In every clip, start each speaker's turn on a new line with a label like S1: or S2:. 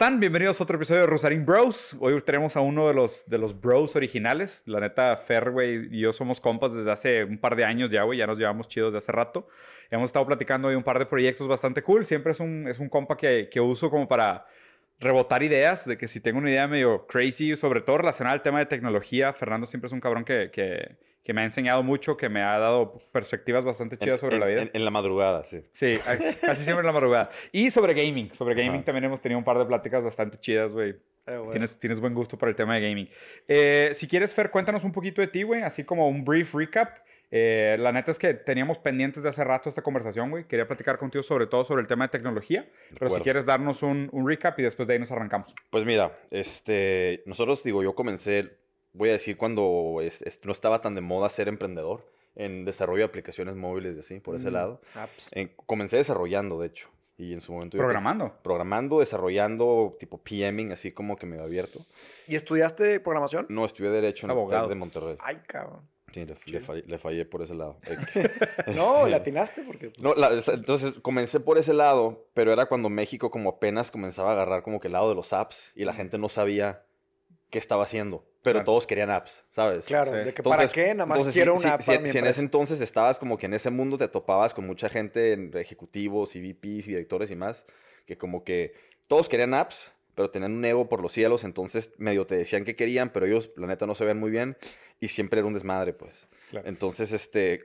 S1: ¿Cómo están? Bienvenidos a otro episodio de Rosarín Bros. Hoy tenemos a uno de los, de los bros originales. La neta, Fer, güey, y yo somos compas desde hace un par de años ya, güey. Ya nos llevamos chidos de hace rato. Hemos estado platicando de un par de proyectos bastante cool. Siempre es un, es un compa que, que uso como para rebotar ideas, de que si tengo una idea medio crazy, sobre todo relacionada al tema de tecnología, Fernando siempre es un cabrón que, que, que me ha enseñado mucho, que me ha dado perspectivas bastante chidas sobre
S2: en,
S1: la vida.
S2: En, en, la madrugada, sí.
S1: Sí, casi siempre en la madrugada. Y sobre gaming. Sobre gaming Ajá. también hemos tenido un par de pláticas bastante chidas, güey. Eh, bueno. tienes, tienes buen gusto para el tema de gaming. Eh, si quieres, Fer, cuéntanos un poquito de ti, güey, así como un brief recap. Eh, la neta es que teníamos pendientes de hace rato esta conversación, güey. Quería platicar contigo sobre todo sobre el tema de tecnología. Pero si quieres darnos un, un, recap y después de ahí nos arrancamos.
S2: Pues mira, este, nosotros, digo, yo comencé, voy a decir, cuando es, es, no estaba tan de moda ser emprendedor en desarrollo de aplicaciones móviles y así, por ese
S1: Mm,
S2: lado.
S1: apps.
S2: En- comencé desarrollando, de hecho. Y en su momento... yo-
S1: Programando.
S2: programando, desarrollando, tipo PMing, así como que me había abierto.
S3: ¿Y estudiaste programación?
S2: No, estudié Derecho en
S1: abogado.
S2: De Monterrey.
S3: Ay, cabrón.
S2: Sí, le, fallé, le fallé por ese lado.
S3: No,
S2: Este,
S3: le atinaste porque... pues,
S2: No, la- entonces comencé por ese lado, pero era cuando México como apenas comenzaba a agarrar como que el lado de los apps y la gente no sabía qué estaba haciendo, pero
S1: Claro.
S2: todos querían apps, ¿sabes?
S3: Claro,
S1: Sí.
S3: de que para qué, nada más
S2: entonces,
S3: quiero
S2: si,
S3: una app
S2: si-
S3: para
S2: si-
S3: mi
S2: si en ese entonces estabas como que en ese mundo te topabas con mucha gente, en- ejecutivos y VPs y directores y más, que como que todos querían apps, pero tenían un ego por los cielos, entonces medio te decían que querían, pero ellos la neta no se veían muy bien y siempre era un desmadre, pues.
S1: Claro.
S2: Entonces, este,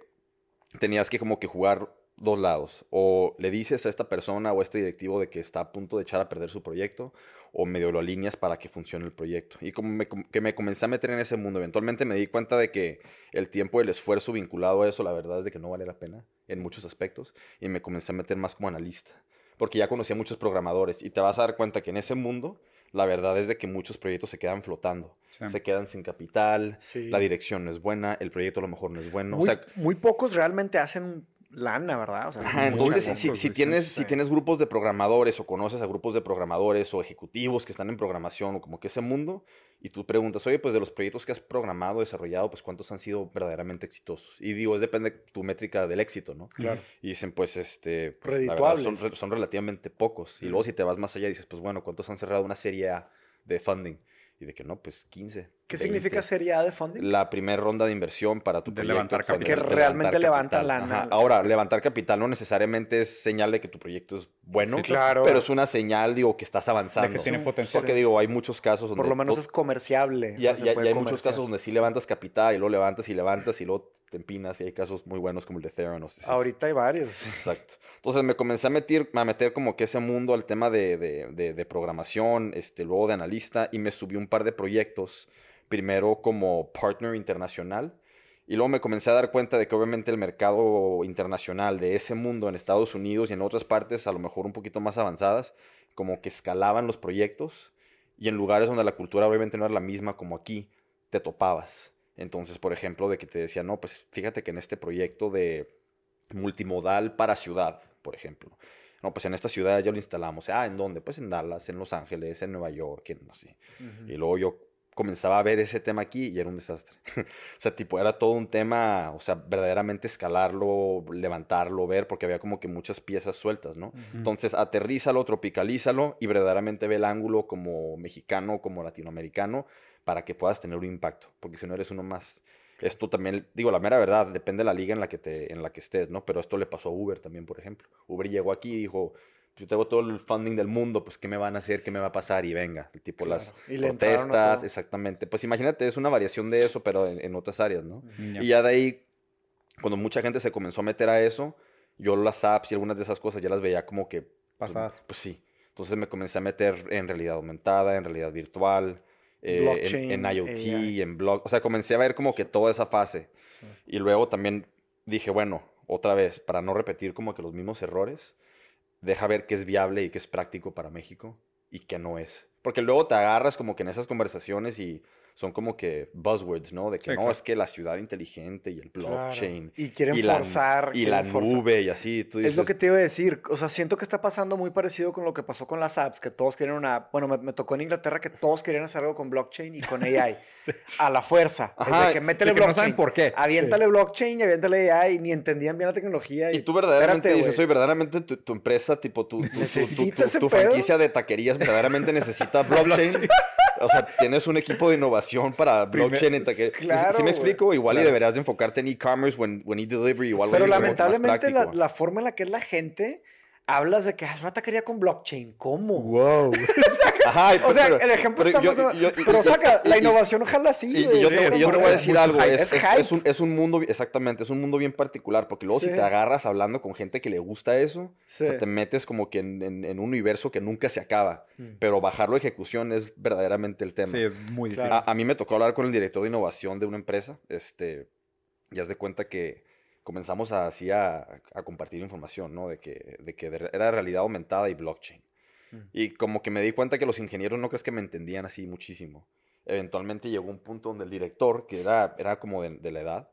S2: tenías que como que jugar dos lados. O le dices a esta persona o a este directivo de que está a punto de echar a perder su proyecto, o medio lo alineas para que funcione el proyecto. Y como me, que me comencé a meter en ese mundo, eventualmente me di cuenta de que el tiempo y el esfuerzo vinculado a eso, la verdad es de que no vale la pena en muchos aspectos, y me comencé a meter más como analista. Porque ya conocía muchos programadores, y te vas a dar cuenta que en ese mundo, la verdad es de que muchos proyectos se quedan flotando.
S1: Sí.
S2: Se quedan sin capital,
S3: Sí.
S2: la dirección no es buena, el proyecto a lo mejor no es bueno.
S3: muy,
S2: o sea,
S3: muy pocos realmente hacen lana, ¿verdad? O sea,
S2: Ajá, entonces, si, tienes,
S3: sí.
S2: si tienes grupos de programadores o conoces a grupos de programadores o ejecutivos que están en programación o como que ese mundo, y tú preguntas, oye, pues de los proyectos que has programado, desarrollado, pues cuántos han sido verdaderamente exitosos. Y digo, es depende de tu métrica del éxito, ¿no?
S1: Claro.
S2: Y dicen, pues, este, pues, la verdad, son, son relativamente pocos. Y luego si te vas más allá, dices, pues bueno, ¿cuántos han cerrado una serie A de funding? Y de que no, pues 15.
S3: ¿Qué
S2: 20.
S3: significa serie A de funding?
S2: La primera ronda de inversión para tu
S1: De
S2: proyecto.
S1: levantar
S2: o
S1: capital.
S3: Que realmente levanta
S2: capital.
S3: lana.
S2: Ajá. Ahora, levantar capital no necesariamente es señal de que tu proyecto es bueno,
S1: Sí,
S3: claro.
S2: pero es una señal, digo, que estás avanzando.
S1: De que tiene potencial.
S2: Porque digo, hay muchos casos donde...
S3: Por lo menos es comerciable. o
S2: ya,
S3: sea, puede
S2: ya hay muchos
S3: comerciar.
S2: casos donde sí levantas capital y luego levantas y levantas y luego te empinas y hay casos muy buenos como el de Theranos. así.
S3: Ahorita hay varios.
S2: Exacto. Entonces me comencé a meter, a meter como que ese mundo al tema de, de- de- de programación, este, luego de analista, y me subí un par de proyectos, primero como partner internacional, y luego me comencé a dar cuenta de que obviamente el mercado internacional de ese mundo en Estados Unidos y en otras partes, a lo mejor un poquito más avanzadas, como que escalaban los proyectos, y en lugares donde la cultura obviamente no era la misma como aquí, te topabas. Entonces, por ejemplo, de que te decía, no, pues fíjate que en este proyecto de multimodal para ciudad, por ejemplo. No, pues en esta ciudad ya lo instalamos. Ah, ¿en dónde? Pues en Dallas, en Los Ángeles, en Nueva York, en así. Y luego yo comenzaba a ver ese tema aquí y era un desastre. o sea, tipo, era todo un tema, o sea, verdaderamente escalarlo, levantarlo, ver, porque había como que muchas piezas sueltas, ¿no? Entonces, aterrízalo, tropicalízalo y verdaderamente ve el ángulo como mexicano, como latinoamericano, para que puedas tener un impacto. Porque si no eres uno más. Esto también, digo, la mera verdad, depende de la liga en la que, te, en la que estés, ¿no? Pero esto le pasó a Uber también, por ejemplo. Uber llegó aquí y dijo, yo tengo todo el funding del mundo, pues ¿qué me van a hacer? ¿Qué me va a pasar? Y venga, el tipo las.
S3: Y
S2: protestas, exactamente. Pues imagínate, es una variación de eso, pero en, en otras áreas, ¿no?
S1: Ya.
S2: Y ya de ahí, cuando mucha gente se comenzó a meter a eso, yo las apps y algunas de esas cosas ya las veía como que... pues,
S1: Pasadas.
S2: Pues, sí. Entonces me comencé a meter en realidad aumentada, en realidad virtual, eh, en- IoT,
S3: AI.
S2: en blog. O sea, comencé a ver como que toda esa fase.
S3: Sí.
S2: Y luego también dije, bueno, otra vez, para no repetir como que los mismos errores, deja ver qué es viable y qué es práctico para México y qué no es. Porque luego te agarras como que en esas conversaciones y son como que buzzwords, ¿no? De que
S1: Sí,
S2: no,
S1: claro.
S2: es que la ciudad inteligente y el blockchain.
S3: Y quieren
S2: y la-
S3: forzar.
S2: Y
S3: quieren
S2: la
S3: forzar.
S2: nube y así. Tú
S3: Es lo que te iba a decir. O sea, siento que está pasando muy parecido con lo que pasó con las apps, que todos quieren una app. Bueno, me, me tocó en Inglaterra que todos querían hacer algo con blockchain y con AI. A la fuerza.
S2: Ajá,
S3: Desde que métele
S1: de que no
S3: blockchain.
S1: saben por qué.
S3: Aviéntale blockchain y aviéntale AI. Ni entendían bien la tecnología.
S2: Y tú verdaderamente
S3: Espérate,
S2: dices, oye, verdaderamente tu, tu empresa, tipo tu, tu, tu- franquicia de taquerías verdaderamente necesita blockchain. O sea, tienes un equipo de innovación para
S1: Primer-
S2: blockchain taquerías. ¿Sí-
S3: Claro,
S2: ¿Sí, me explico? Igual
S1: Claro.
S2: y deberías de enfocarte en e-commerce o en, e-delivery
S3: Pero lamentablemente la, la forma en la que es la gente, hablas de que es una taquería con blockchain. ¿Cómo?
S1: Wow.
S2: Ajá,
S3: O sea,
S2: pero-
S3: el ejemplo
S2: pero
S3: está
S2: yo-
S3: más o-
S2: yo-
S3: Pero saca,
S2: y-
S3: la
S2: y-
S3: innovación ojalá sí.
S2: Y, yo,
S3: sí,
S2: te, yo voy a decir algo,
S1: hype.
S2: es,
S3: Es
S2: es-
S3: hype.
S2: es un, es un mundo, exactamente, es un mundo bien particular, porque luego si te agarras hablando con gente que le gusta eso,
S3: Sí.
S2: o sea, te metes como que en, en- en un universo que nunca se acaba,
S3: Mm.
S2: pero bajarlo a ejecución es verdaderamente el tema.
S1: Sí, es muy difícil.
S3: Claro.
S2: A, a mí me tocó hablar con el director de innovación de una empresa, este, y haz de cuenta que comenzamos a, así a, a compartir información, ¿no? De que, de que era realidad aumentada y blockchain.
S3: Mm.
S2: Y como que me di cuenta que los ingenieros no crees que me entendían así muchísimo. Eventualmente llegó un punto donde el director, que era, era como de, de la edad,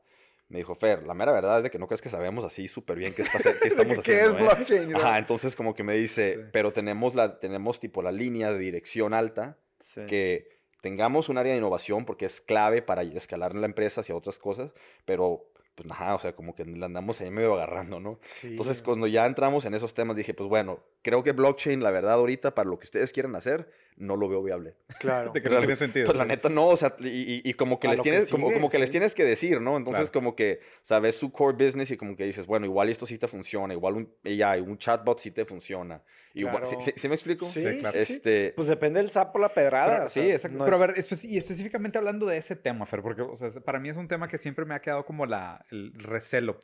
S2: me dijo, Fer, la mera verdad es de que no crees que sabemos así súper bien qué, está, qué estamos
S3: ¿Qué
S2: haciendo.
S3: es
S2: ¿eh?".
S3: blockchain? Y
S2: Ajá, entonces como que me dice,
S1: Sí.
S2: pero tenemos, la, tenemos tipo la línea de dirección alta
S3: Sí.
S2: que tengamos un área de innovación porque es clave para escalar la empresa hacia otras cosas, pero pues ajá, o sea, como que la andamos ahí medio agarrando, ¿no?
S3: Sí,
S2: Entonces, cuando ya entramos en esos temas, dije, pues bueno, creo que blockchain, la verdad, ahorita, para lo que ustedes quieren hacer, no lo veo viable.
S3: Claro.
S1: de que no tiene sentido.
S2: Pues la neta no, o sea, y, y- y como que les
S3: lo que
S2: tienes, como, como que les tienes que decir, ¿no? Entonces,
S1: Claro.
S2: como que, sabes su core business y como que dices, bueno, igual esto sí te funciona, igual un AI, un chatbot sí te funciona. Igual, ¿sí,
S3: Claro.
S2: sí- sí me explico?
S3: Sí,
S1: Sí, claro.
S3: sí.
S2: Este,
S3: Pues depende del sapo la pedrada.
S1: Pero-
S3: o
S1: sí, exacto.
S3: no
S1: Pero
S3: es-
S1: a ver, espe- y específicamente hablando de ese tema, Fer, porque o sea, para mí es un tema que siempre me ha quedado como la, el recelo.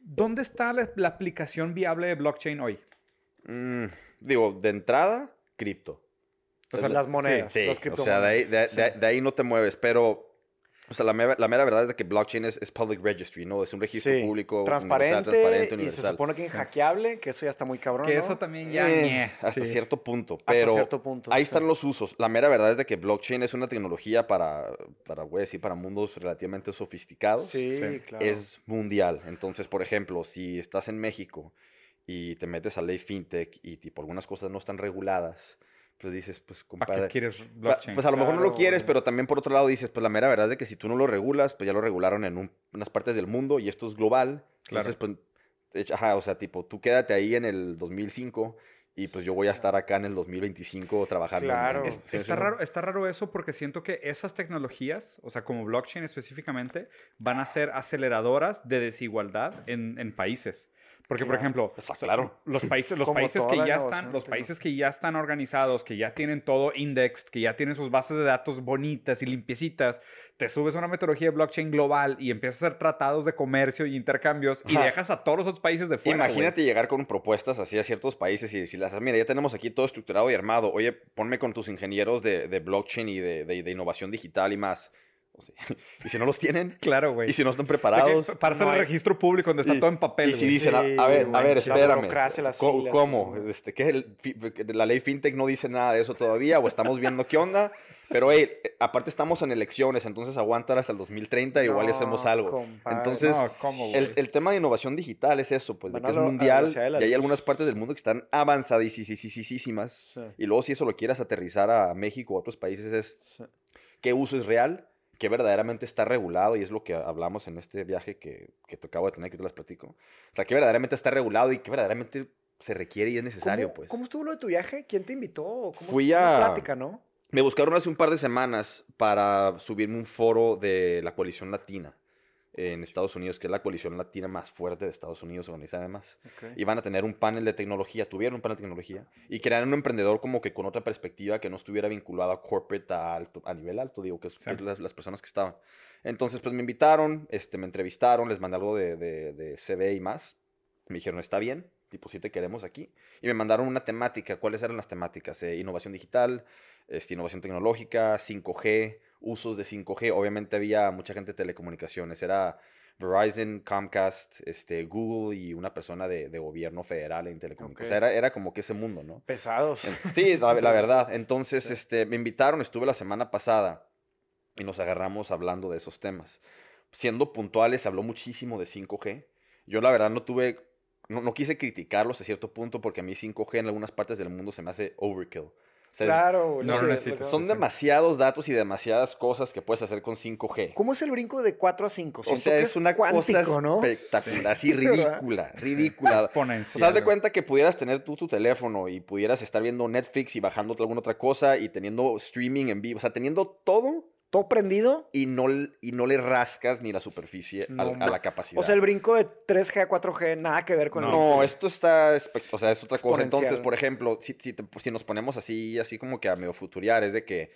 S1: ¿Dónde está la, la aplicación viable de blockchain hoy?
S2: mm, digo, de entrada, cripto.
S1: O sea,
S3: las monedas,
S2: Sí,
S3: las
S2: o sea, de ahí, de,
S3: criptomonedas,
S2: de-
S3: sí.
S2: de ahí no te mueves, pero, o sea, la mera, la mera verdad es de que blockchain es, es public registry, ¿no? Es un registro
S3: Sí,
S2: público, universal,
S3: transparente,
S2: transparente,
S3: y se
S2: universal.
S3: supone que inhackeable, que eso ya está muy cabrón,
S1: que
S3: ¿no?
S1: eso también ya...
S2: Eh, hasta
S1: sí.
S2: cierto punto,
S3: Hasta
S2: pero
S3: cierto punto.
S2: ahí
S3: sí.
S2: están los usos. La mera verdad es de que blockchain es una tecnología para, para, voy a decir, para mundos relativamente sofisticados.
S3: Sí,
S1: Sí.
S3: claro.
S2: Es mundial. Entonces, por ejemplo, si estás en México y te metes a ley fintech y tipo algunas cosas no están reguladas, pues dices, pues
S1: ¿Para
S2: compadre,
S1: qué quieres blockchain?
S2: Pues a lo mejor no lo
S3: Claro,
S2: quieres, pero también por otro lado dices, pues la mera verdad es de que si tú no lo regulas, pues ya lo regularon en un- unas partes del mundo y esto es global. Entonces, pues, ajá, o sea, tipo, tú quédate ahí en el 2005 y pues yo voy a estar acá en el 2025 trabajando. en-
S3: Claro.
S2: en-
S1: Es-
S2: sí,
S1: está,
S2: sí,
S1: raro, está raro eso porque siento que esas tecnologías, o sea, como blockchain específicamente, van a ser aceleradoras de desigualdad en, en países. Porque, por ejemplo,
S2: Está claro.
S1: los países, los
S3: Como
S1: países que ya están, los países que ya están organizados, que ya tienen todo indexed, que ya tienen sus bases de datos bonitas y limpiecitas, te subes a una metodología de blockchain global y empiezas a hacer tratados de comercio y intercambios y dejas a todos los otros países de fuera.
S2: Imagínate llegar con propuestas así a ciertos países y decirles, mira, ya tenemos aquí todo estructurado y armado. Oye, ponme con tus ingenieros de, de blockchain y de, de- de innovación digital y más. O sea, y si no los tienen,
S1: Claro, güey.
S2: y si no están preparados,
S1: Para hacer
S3: no
S1: el
S3: hay-
S1: registro público donde está
S2: Y-
S1: todo en papel.
S2: Y si dicen, a-
S3: Sí,
S2: a, ver, a ver,
S3: la
S2: espérame.
S3: las
S2: ¿Cómo?
S3: filas,
S2: cómo? Este, ¿qué? El fi- la ley fintech no dice nada de eso todavía o estamos viendo qué onda. Pero, hey, aparte estamos en elecciones, entonces aguantar hasta el 2030 igual y hacemos
S3: No,
S2: algo.
S3: compadre.
S2: Entonces,
S1: No, ¿cómo,
S2: el, el tema de innovación digital es eso, pues de que es
S3: la
S2: mundial
S3: la
S2: y hay
S3: luz.
S2: algunas partes del mundo que están avanzadísimas.
S3: Sí,
S2: Y luego si eso lo quieras aterrizar a México o a otros países es
S3: sí.
S2: qué uso es real, qué verdaderamente está regulado, y es lo que hablamos en este viaje que, que te acabo de tener, que te las platico. O sea, qué verdaderamente está regulado y qué verdaderamente se requiere y es necesario,
S3: ¿Cómo,
S2: pues.
S3: ¿Cómo estuvo lo de tu viaje? ¿Quién te invitó? ¿Cómo
S2: Fui a-
S3: plática, ¿no?
S2: Me buscaron hace un par de semanas para subirme un foro de la coalición latina en Estados Unidos, que es la coalición latina más fuerte de Estados Unidos, organizada además.
S3: Ok.
S2: Iban a tener un panel de tecnología, tuvieron un panel de tecnología, y querían un emprendedor como que con otra perspectiva que no estuviera vinculado a corporate a, alto, a nivel alto, digo, que es,
S1: Sí.
S2: las, las personas que estaban. Entonces, pues me invitaron, este, me entrevistaron, les mandé algo de, de, de CV y más. Me dijeron, está bien, tipo, sí te queremos aquí. Y me mandaron una temática. ¿Cuáles eran las temáticas? Eh, innovación digital, este, innovación tecnológica, 5G, usos de 5G. Obviamente había mucha gente de telecomunicaciones. Era Verizon, Comcast, este, Google y una persona de, de gobierno federal en telecomunicaciones. O sea, era, era como que ese mundo, ¿no?
S3: Pesados.
S2: Sí, la, la verdad. Entonces,
S3: Sí.
S2: este, me invitaron, estuve la semana pasada. y nos agarramos hablando de esos temas. Siendo puntuales, se habló muchísimo de 5G. Yo la verdad no tuve, no, no quise criticarlo hasta cierto punto porque a mí 5G en algunas partes del mundo se me hace overkill. O sea,
S3: Claro, güey,
S1: No
S3: lo
S1: necesitas.
S2: Son demasiados datos y demasiadas cosas que puedes hacer con 5G.
S3: ¿Cómo es el brinco de 4 a 5?
S2: O sea, es una cosa espectacular, así ridícula, ridícula.
S1: Exponencial.
S2: O sea, haz de cuenta que pudieras tener tú tu teléfono y pudieras estar viendo Netflix y bajando alguna otra cosa y teniendo streaming en vivo. O sea, teniendo todo
S3: ¿Todo prendido?
S2: y no, y no le rascas ni la superficie
S3: No,
S2: a,
S3: ma-
S2: la capacidad.
S3: O sea, el brinco de 3G a 4G, nada que ver con
S2: No,
S3: el...
S2: esto está, o sea, es otra cosa. Entonces, por ejemplo, si, si, te- si nos ponemos así, así como que a medio futuriar, es de que,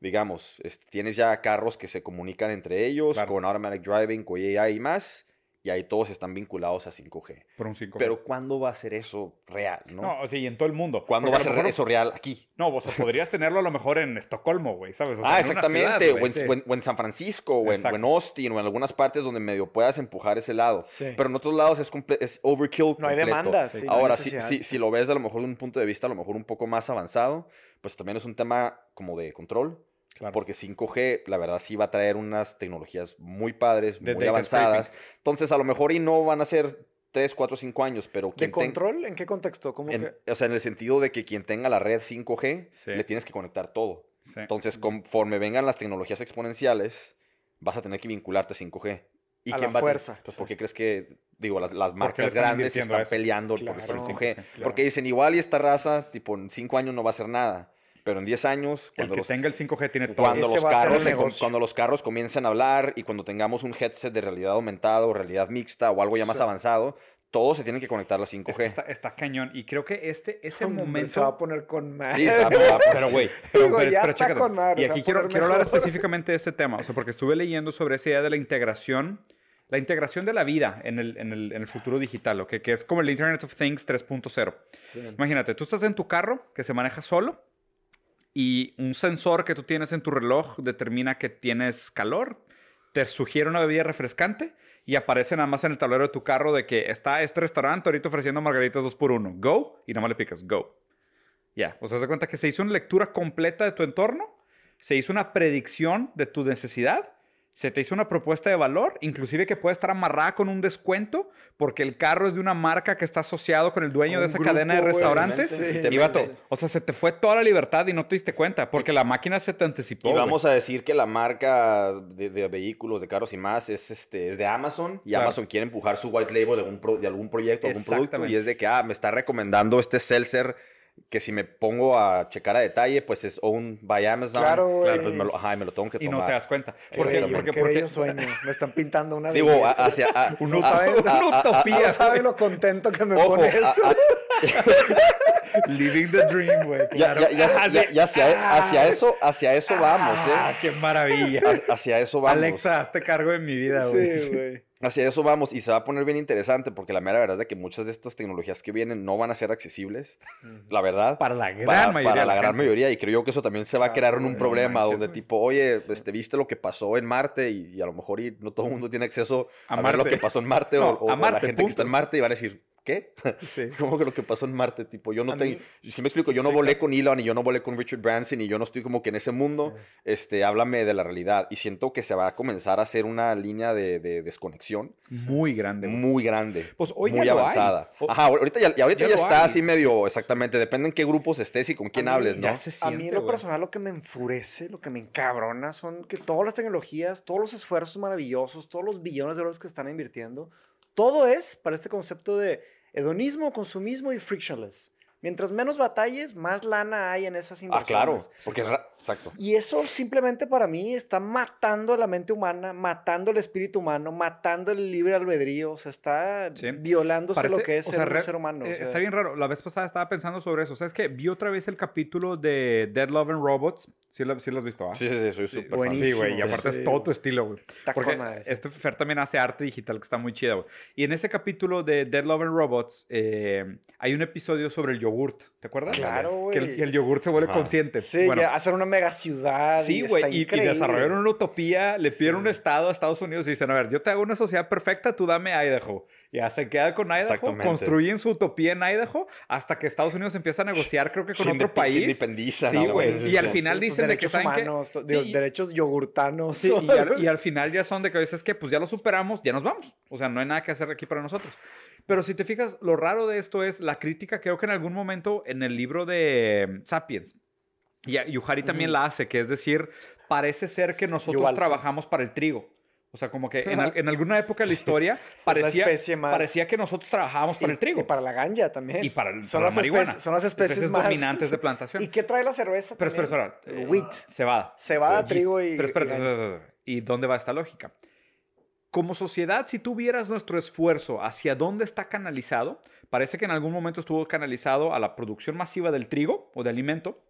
S2: digamos, este, tienes ya carros que se comunican entre ellos,
S1: Claro.
S2: con automatic driving, con AI y más, y ahí todos están vinculados a 5G.
S1: Por un 5G.
S2: Pero ¿cuándo va a ser eso real, no?
S1: No, o sea, y en todo el mundo.
S2: ¿Cuándo
S1: Porque
S2: va a ser
S1: mejor-
S2: eso real aquí?
S1: No, o sea, podrías tenerlo a lo mejor en Estocolmo, güey, ¿sabes? O sea,
S2: ah,
S1: en una
S2: exactamente.
S1: ciudad,
S2: o, en,
S1: sí.
S2: o en- o en San Francisco, o en, o en. Austin, o en algunas partes donde medio puedas empujar ese lado.
S3: Sí.
S2: Pero en otros lados es, comple- es overkill
S3: no hay demanda.
S1: Sí.
S3: sí, no hay
S2: Ahora, si, si, si lo ves a lo mejor de un punto de vista a lo mejor un poco más avanzado, pues también es un tema como de control,
S1: Claro.
S2: porque 5G, la verdad, sí va a traer unas tecnologías muy padres,
S1: De
S2: muy avanzadas. Entonces, a lo mejor y no van a ser 3, 4, 5 años, pero
S3: ¿De
S2: quien ten-
S3: control? ¿En qué contexto? ¿Cómo
S2: en-
S3: que...?
S2: o sea, en el sentido de que quien tenga la red 5G,
S1: Sí.
S2: le tienes que conectar todo.
S1: Sí.
S2: Entonces, conforme vengan las tecnologías exponenciales, vas a tener que vincularte a 5G. ¿Y
S3: A
S2: quién
S3: la
S2: va a
S3: fuerza.
S2: Pues, ¿por qué crees que, digo, las, las marcas grandes
S1: a
S2: están
S1: eso?
S2: peleando por el
S3: Claro,
S2: 5G?
S1: claro.
S2: Porque dicen, igual y esta raza, tipo, en 5 años no va a hacer nada. Pero en 10 años,
S1: El
S2: cuando
S1: que
S2: los,
S1: tenga el 5G tiene todo.
S2: cuando
S3: Ese
S2: los
S3: a el
S2: carros, se cuando los carros comiencen a hablar y cuando tengamos un headset de realidad aumentada o realidad mixta o algo ya más
S3: Sí.
S2: avanzado, todos se tienen que conectar a la
S1: Es que
S2: 5G.
S1: está, está cañón. Y creo que este, ese
S3: Hombre,
S1: momento...
S3: Se va a poner con más.
S2: Sí, se va- va-
S1: Pero, güey, pero,
S3: Digo,
S1: pero-
S3: ya
S1: pero
S3: está
S1: chécate.
S3: con madre,
S1: Y aquí
S3: a
S1: quiero,
S3: poner
S1: quiero hablar específicamente de este tema, o sea, porque estuve leyendo sobre esa idea de la integración, la integración de la vida en el, en el, en el futuro digital, ¿ok? que es como el Internet of Things 3.0.
S3: Sí.
S1: Imagínate, tú estás en tu carro que se maneja solo y un sensor que tú tienes en tu reloj determina que tienes calor, te sugiere una bebida refrescante y aparece nada más en el tablero de tu carro de que está este restaurante ahorita ofreciendo margaritas 2 por 1 Go y nada más le picas go. Ya, o sea, se cuenta que se hizo una lectura completa de tu entorno, se hizo una predicción de tu necesidad, se te hizo una propuesta de valor, inclusive que puede estar amarrada con un descuento porque el carro es de una marca que está asociado con el dueño
S3: Un
S1: de esa
S3: grupo,
S1: cadena de restaurantes.
S3: sí.
S1: Y vato, o sea, se te fue toda la libertad y no te diste cuenta porque la máquina se te anticipó.
S2: Y vamos a decir que la marca de, de vehículos, de carros y más es, este, es de Amazon y
S1: Claro.
S2: Amazon quiere empujar su white label de, algún pro- de algún proyecto, algún producto y es de que, ah, me está recomendando este seltzer que si me pongo a checar a detalle, pues es owned by Amazon.
S3: Claro, güey.
S2: Y pues me lo, ajá, y me lo tengo que
S1: y
S2: tomar.
S1: no te das cuenta. Porque, porque, porque,
S3: bello sueño. Me están pintando una
S2: Digo, hacia... a-
S1: Uno
S2: a-
S3: sabe-
S2: a- a-
S1: una utopía.
S3: No sabe lo contento que me
S2: Ojo,
S3: pone
S2: a-
S3: eso.
S1: living the dream, güey. claro.
S2: ya, ya,
S1: Ah,
S2: ya-
S1: sí.
S2: ya hacia, hacia eso, hacia eso vamos,
S1: Ah,
S2: ¿eh?
S1: qué maravilla.
S2: Ha- Hacia eso vamos.
S1: Alexa, hazte cargo de mi vida, güey.
S3: Sí, güey.
S2: Hacia eso vamos y se va a poner bien interesante porque la mera verdad es de que muchas de estas tecnologías que vienen no van a ser accesibles, la verdad.
S1: Para la gran
S2: para,
S1: mayoría.
S2: para la gran mayoría y creo yo que eso también se va a crear en un problema
S1: manches,
S2: donde tipo, oye, este, viste lo que pasó en Marte y, y a lo mejor y no todo el mundo tiene acceso
S1: A
S2: a, ver lo que pasó en Marte
S1: No,
S2: o, o-
S1: a Marte,
S2: la gente que está en
S1: punto.
S2: Marte y van a decir, ¿qué?
S1: Sí.
S2: ¿Cómo que lo que pasó en Marte? Tipo, yo no
S3: A
S2: tengo,
S3: mí-
S2: si me explico, yo no
S1: Sí,
S2: volé con Elon y yo no volé con Richard Branson y yo no estoy como que en ese mundo, este, háblame de la realidad y siento que se va a comenzar a hacer una línea de, de desconexión
S1: Muy grande.
S2: muy grande.
S1: Pues hoy
S2: muy
S1: ya lo hay.
S2: avanzada. Ajá, ahorita ya, y ahorita
S1: ya
S2: ya, está
S1: hay.
S2: así medio, exactamente, depende en qué grupos estés y con quién
S3: mí
S2: hables, ¿no?
S1: Ya se
S3: A
S1: siente,
S3: mí en lo
S1: güey.
S3: personal lo que me enfurece, lo que me encabrona son que todas las tecnologías, todos los esfuerzos maravillosos, todos los billones de dólares que están invirtiendo, todo es para este concepto de hedonismo, consumismo y frictionless. Mientras menos batalles, más lana hay en esas
S2: Ah,
S3: inversiones.
S2: claro, porque exacto.
S3: Y eso simplemente para mí está matando la mente humana, matando el espíritu humano, matando el libre albedrío, o sea, está
S1: Sí.
S3: violándose
S1: Parece-
S3: lo que es
S1: o
S3: ser
S1: sea,
S3: un
S1: re-
S3: ser humano. o
S1: eh,
S3: sea.
S1: está bien raro. La vez pasada estaba pensando sobre eso. ¿Sabes qué? Vi otra vez el capítulo de Dead Love and Robots. Sí lo, sí lo has visto, ¿ah?
S2: Sí, sí, sí, soy
S1: Sí,
S2: súper fan.
S3: buenísimo.
S1: Sí, güey. Y aparte
S3: Sí.
S1: es todo tu estilo, güey. Porque este Fer también hace arte digital que está muy chida, güey. Y en ese capítulo de Dead Love and Robots eh, hay un episodio sobre el yogurt. ¿Te acuerdas?
S3: Claro,
S1: Que el,
S3: güey.
S1: que el yogurt se vuelve
S2: Ajá.
S1: consciente.
S3: Sí,
S1: bueno,
S3: ya hacer una mega ciudad.
S1: Sí,
S3: y
S1: güey. Y, y desarrollaron una utopía, le pidieron
S3: Sí.
S1: un estado a Estados Unidos y dicen, a ver, yo te hago una sociedad perfecta, tú dame Idaho. Ya se queda con Idaho, construyen su utopía en Idaho hasta que Estados Unidos empieza a negociar, creo que con
S2: Se
S1: otro
S2: indepe- se
S1: país.
S2: independizan,
S1: Sí,
S2: ¿no,
S1: güey.
S2: Sí,
S1: Y al final
S3: Sí,
S1: dicen de que
S3: derechos
S1: saben que-
S3: humanos, to-
S1: Sí, y-
S3: derechos yogurtanos.
S1: Sí, y, al, y al final ya son de que dices que pues ya lo superamos, ya nos vamos. O sea, no hay nada que hacer aquí para nosotros. Pero si te fijas, lo raro de esto es la crítica, creo que en algún momento en el libro de mm, Sapiens, y Yuhari también
S3: Ujú.
S1: la hace, que es decir, parece ser que nosotros
S3: Yuval, sí.
S1: trabajamos para el trigo. O sea, como que en, al- en alguna época de la historia parecía,
S3: más-
S1: parecía que nosotros trabajábamos para
S3: y,
S1: el trigo.
S3: Y para la ganja también.
S1: Y para, el-
S3: son
S1: para
S3: las
S1: la marihuana.
S3: especies- son las especies más-
S1: dominantes de plantación.
S3: ¿Y qué trae la cerveza?
S1: Pero espera,
S3: también?
S1: espera. eh,
S3: Wheat.
S1: Cebada.
S3: Cebada,
S1: Sí.
S3: trigo y.
S1: Pero espera.
S3: ¿y
S1: dónde va esta lógica? Como sociedad, si tuvieras nuestro esfuerzo hacia dónde está canalizado, parece que en algún momento estuvo canalizado a la producción masiva del trigo o de alimento,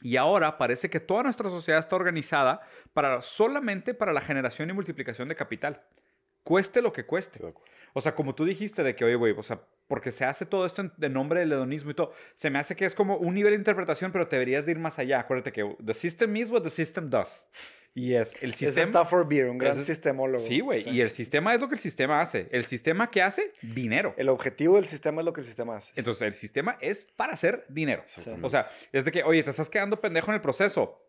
S1: y ahora parece que toda nuestra sociedad está organizada para solamente para la generación y multiplicación de capital. Cueste lo que cueste. O sea, como tú dijiste de que, oye, güey, o sea, porque se hace todo esto en, de nombre del hedonismo y todo, se me hace que es como un nivel de interpretación, pero te deberías de ir más allá. Acuérdate que the system is what the system does. Y es el sistema...
S3: está for beer, un gran
S1: es-
S3: sistemólogo.
S1: Sí, güey.
S3: Sí.
S1: Y el sistema es lo que el sistema hace. El sistema que hace, dinero.
S3: El objetivo del sistema es lo que el sistema hace.
S1: Entonces, el sistema es para hacer dinero. O sea, es de que, oye, te estás quedando pendejo en el proceso.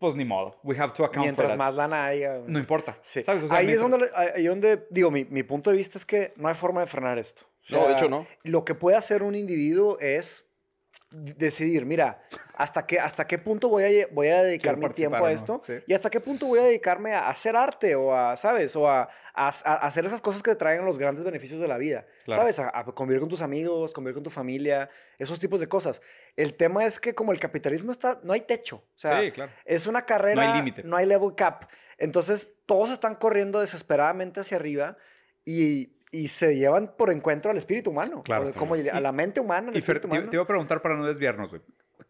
S1: Pues ni modo. We have to account for
S3: Mientras
S1: that.
S3: más lana haya.
S1: No importa.
S3: Sí.
S1: ¿Sabes? O sea,
S3: ahí es donde, ahí donde, digo, mi, mi punto de vista es que no hay forma de frenar esto. O
S2: No, de
S3: sea,
S2: hecho, no.
S3: Lo que puede hacer un individuo es decidir, mira, ¿hasta qué, hasta qué punto voy a, voy a dedicar
S1: Quiero
S3: mi tiempo a esto?
S1: no, sí.
S3: Y hasta qué punto voy a dedicarme a hacer arte o a, ¿sabes? O a, a- a hacer esas cosas que te traen los grandes beneficios de la vida.
S1: Claro.
S3: ¿Sabes? A, a convivir con tus amigos, convivir con tu familia, esos tipos de cosas. El tema es que como el capitalismo está, no hay techo. O sea,
S1: sí, claro.
S3: es una carrera,
S1: No hay límite.
S3: no hay level cap. Entonces, todos están corriendo desesperadamente hacia arriba y, y se llevan por encuentro al espíritu humano.
S1: Claro.
S3: Como a la mente humana, al
S1: Y Fer,
S3: espíritu
S1: te,
S3: humano.
S1: te iba a preguntar para no desviarnos, güey.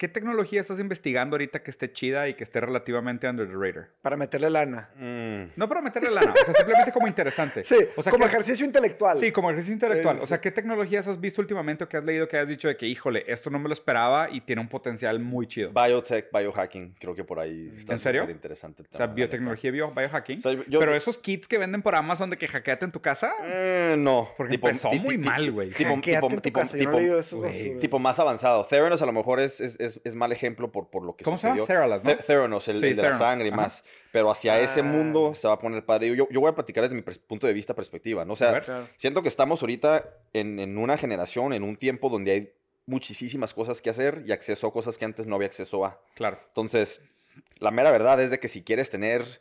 S1: ¿Qué tecnología estás investigando ahorita que esté chida y que esté relativamente under the radar?
S3: Para meterle lana.
S2: Mm,
S1: No para meterle lana, o sea, simplemente como interesante.
S3: Sí,
S1: o sea,
S3: como
S1: ¿qué-
S3: ejercicio intelectual.
S1: Sí, como ejercicio intelectual.
S3: Es-
S1: O sea, ¿qué tecnologías has visto últimamente o que has leído que has dicho de que, híjole, esto no me lo esperaba y tiene un potencial muy chido?
S2: biotech, biohacking, creo que por ahí está
S1: ¿En serio?
S2: interesante.
S1: O sea, biotecnología, bio, biohacking.
S2: neta. O sea, yo-
S1: Pero esos kits que venden por Amazon de que hackeate en tu casa,
S2: Eh, no.
S1: Porque empezó
S2: ti-
S1: muy mal, güey.
S2: Tipo, tipo, tipo, tipo- tipo más avanzado. Theranos a lo mejor es, es, mal ejemplo por, por lo que
S1: ¿Cómo se llama?
S2: sucedió.
S1: Theranos, ¿no?
S2: Th- Theranos, el,
S1: Sí,
S2: el de
S1: Theranos,
S2: la sangre y
S1: ajá.
S2: más. Pero hacia ese
S3: Ah.
S2: mundo se va a poner padre. Yo, yo voy a platicar desde mi punto de vista, perspectiva, ¿no? O sea.
S3: Claro.
S2: siento que estamos ahorita en, en una generación, en un tiempo donde hay muchísimas cosas que hacer y acceso a cosas que antes no había acceso a.
S1: claro.
S2: Entonces, la mera verdad es de que si quieres tener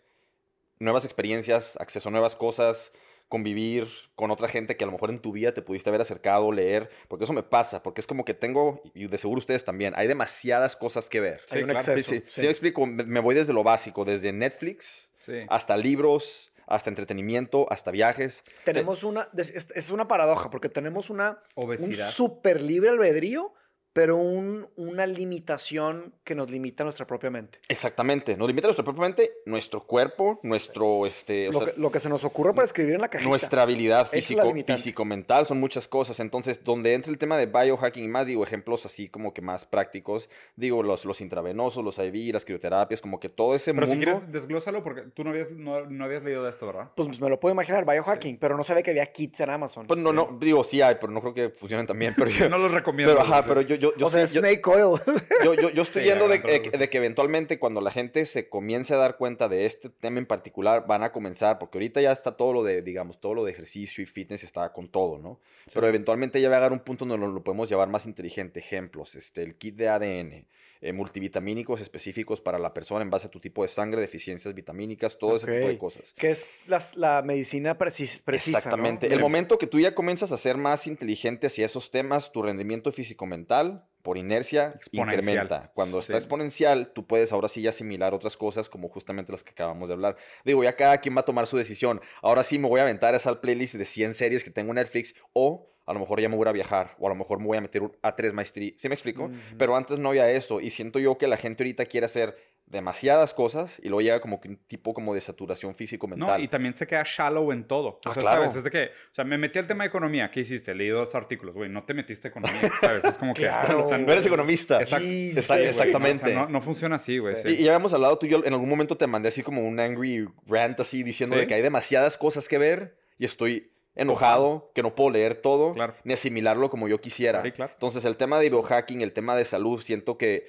S2: nuevas experiencias, acceso a nuevas cosas, convivir con otra gente que a lo mejor en tu vida te pudiste haber acercado, leer, porque eso me pasa, porque es como que tengo, y de seguro ustedes también, hay demasiadas cosas que ver.
S3: Hay un
S1: claro.
S3: Exceso.
S2: sí,
S3: sí.
S2: sí me explico, me, voy desde lo básico, desde Netflix
S1: Sí.
S2: hasta libros, hasta entretenimiento, hasta viajes.
S3: Tenemos una, es, es una paradoja, porque tenemos una, un
S1: Obesidad.
S3: súper libre albedrío, pero un, una limitación que nos limita nuestra propia mente.
S2: Exactamente, nos limita nuestra propia mente, nuestro cuerpo, nuestro, este, o
S3: Lo,
S2: sea,
S3: que, lo que se nos ocurre para escribir en la cajita.
S2: Nuestra habilidad físico, físico-mental son muchas cosas. Entonces, donde entra el tema de biohacking y más, digo, ejemplos así como que más prácticos, digo, los, los intravenosos, los IV, las crioterapias, como que todo ese
S1: Pero si
S2: mundo.
S1: quieres, desglósalo porque tú no habías, no, no habías leído de esto, ¿verdad?
S3: Pues me lo puedo imaginar, biohacking, pero no sabía que había kits en Amazon.
S2: Pues no, no, digo, sí hay, pero no creo que funcionen también. Pero, yo,
S1: no los recomiendo.
S2: pero, ajá, pero yo, yo, yo,
S3: o sea,
S2: yo-
S3: Snake Oil.
S2: yo, yo- yo estoy
S1: Sí,
S2: viendo de,
S1: agarran
S2: de- que eventualmente cuando la gente se comience a dar cuenta de este tema en particular, van a comenzar, porque ahorita ya está todo lo de, digamos, todo lo de ejercicio y fitness está con todo, ¿no?
S1: Sí.
S2: Pero eventualmente ya va a llegar un punto donde lo, lo podemos llevar más inteligente. Ejemplos, este, el kit de ADN, eh, multivitamínicos específicos para la persona en base a tu tipo de sangre, deficiencias vitamínicas, todo ese tipo de cosas.
S3: que es la medicina precis- precisa.
S2: Exactamente. El momento que tú ya comienzas a ser más inteligente hacia esos temas, tu rendimiento físico-mental, por inercia, incrementa. Cuando está
S1: Sí.
S2: exponencial, tú puedes ahora sí asimilar otras cosas, como justamente las que acabamos de hablar. Digo, ya cada quien va a tomar su decisión. Ahora sí me voy a aventar esa playlist de 100 series que tengo en Netflix, o a lo mejor ya me voy a viajar, o a lo mejor me voy a meter a tres maestrías. ¿Sí me explico? Pero antes no había eso, y siento yo que la gente ahorita quiere hacer demasiadas cosas y luego llega como que un tipo como de saturación físico-mental.
S1: No, y también se queda shallow en todo. O
S2: Ah,
S1: sea,
S2: claro.
S1: ¿sabes? Es de que, o sea, me metí al tema de economía. ¿Qué hiciste? Leí dos artículos, güey. No te metiste a economía, ¿sabes? Es como que...
S3: Claro.
S1: o sea,
S2: no eres economista.
S1: Exacto.
S3: Jesus,
S2: Está-
S3: güey.
S2: exactamente.
S1: O sea, no, no funciona así, güey.
S3: Sí.
S1: sí.
S2: Y, y ya habíamos hablado tú y yo, en algún momento te mandé así como un angry rant así diciendo
S1: Sí.
S2: de que hay demasiadas cosas que ver y estoy enojado, que no puedo leer todo,
S1: Claro.
S2: ni asimilarlo como yo quisiera.
S1: Sí, claro.
S2: Entonces el tema de biohacking, el tema de salud, siento que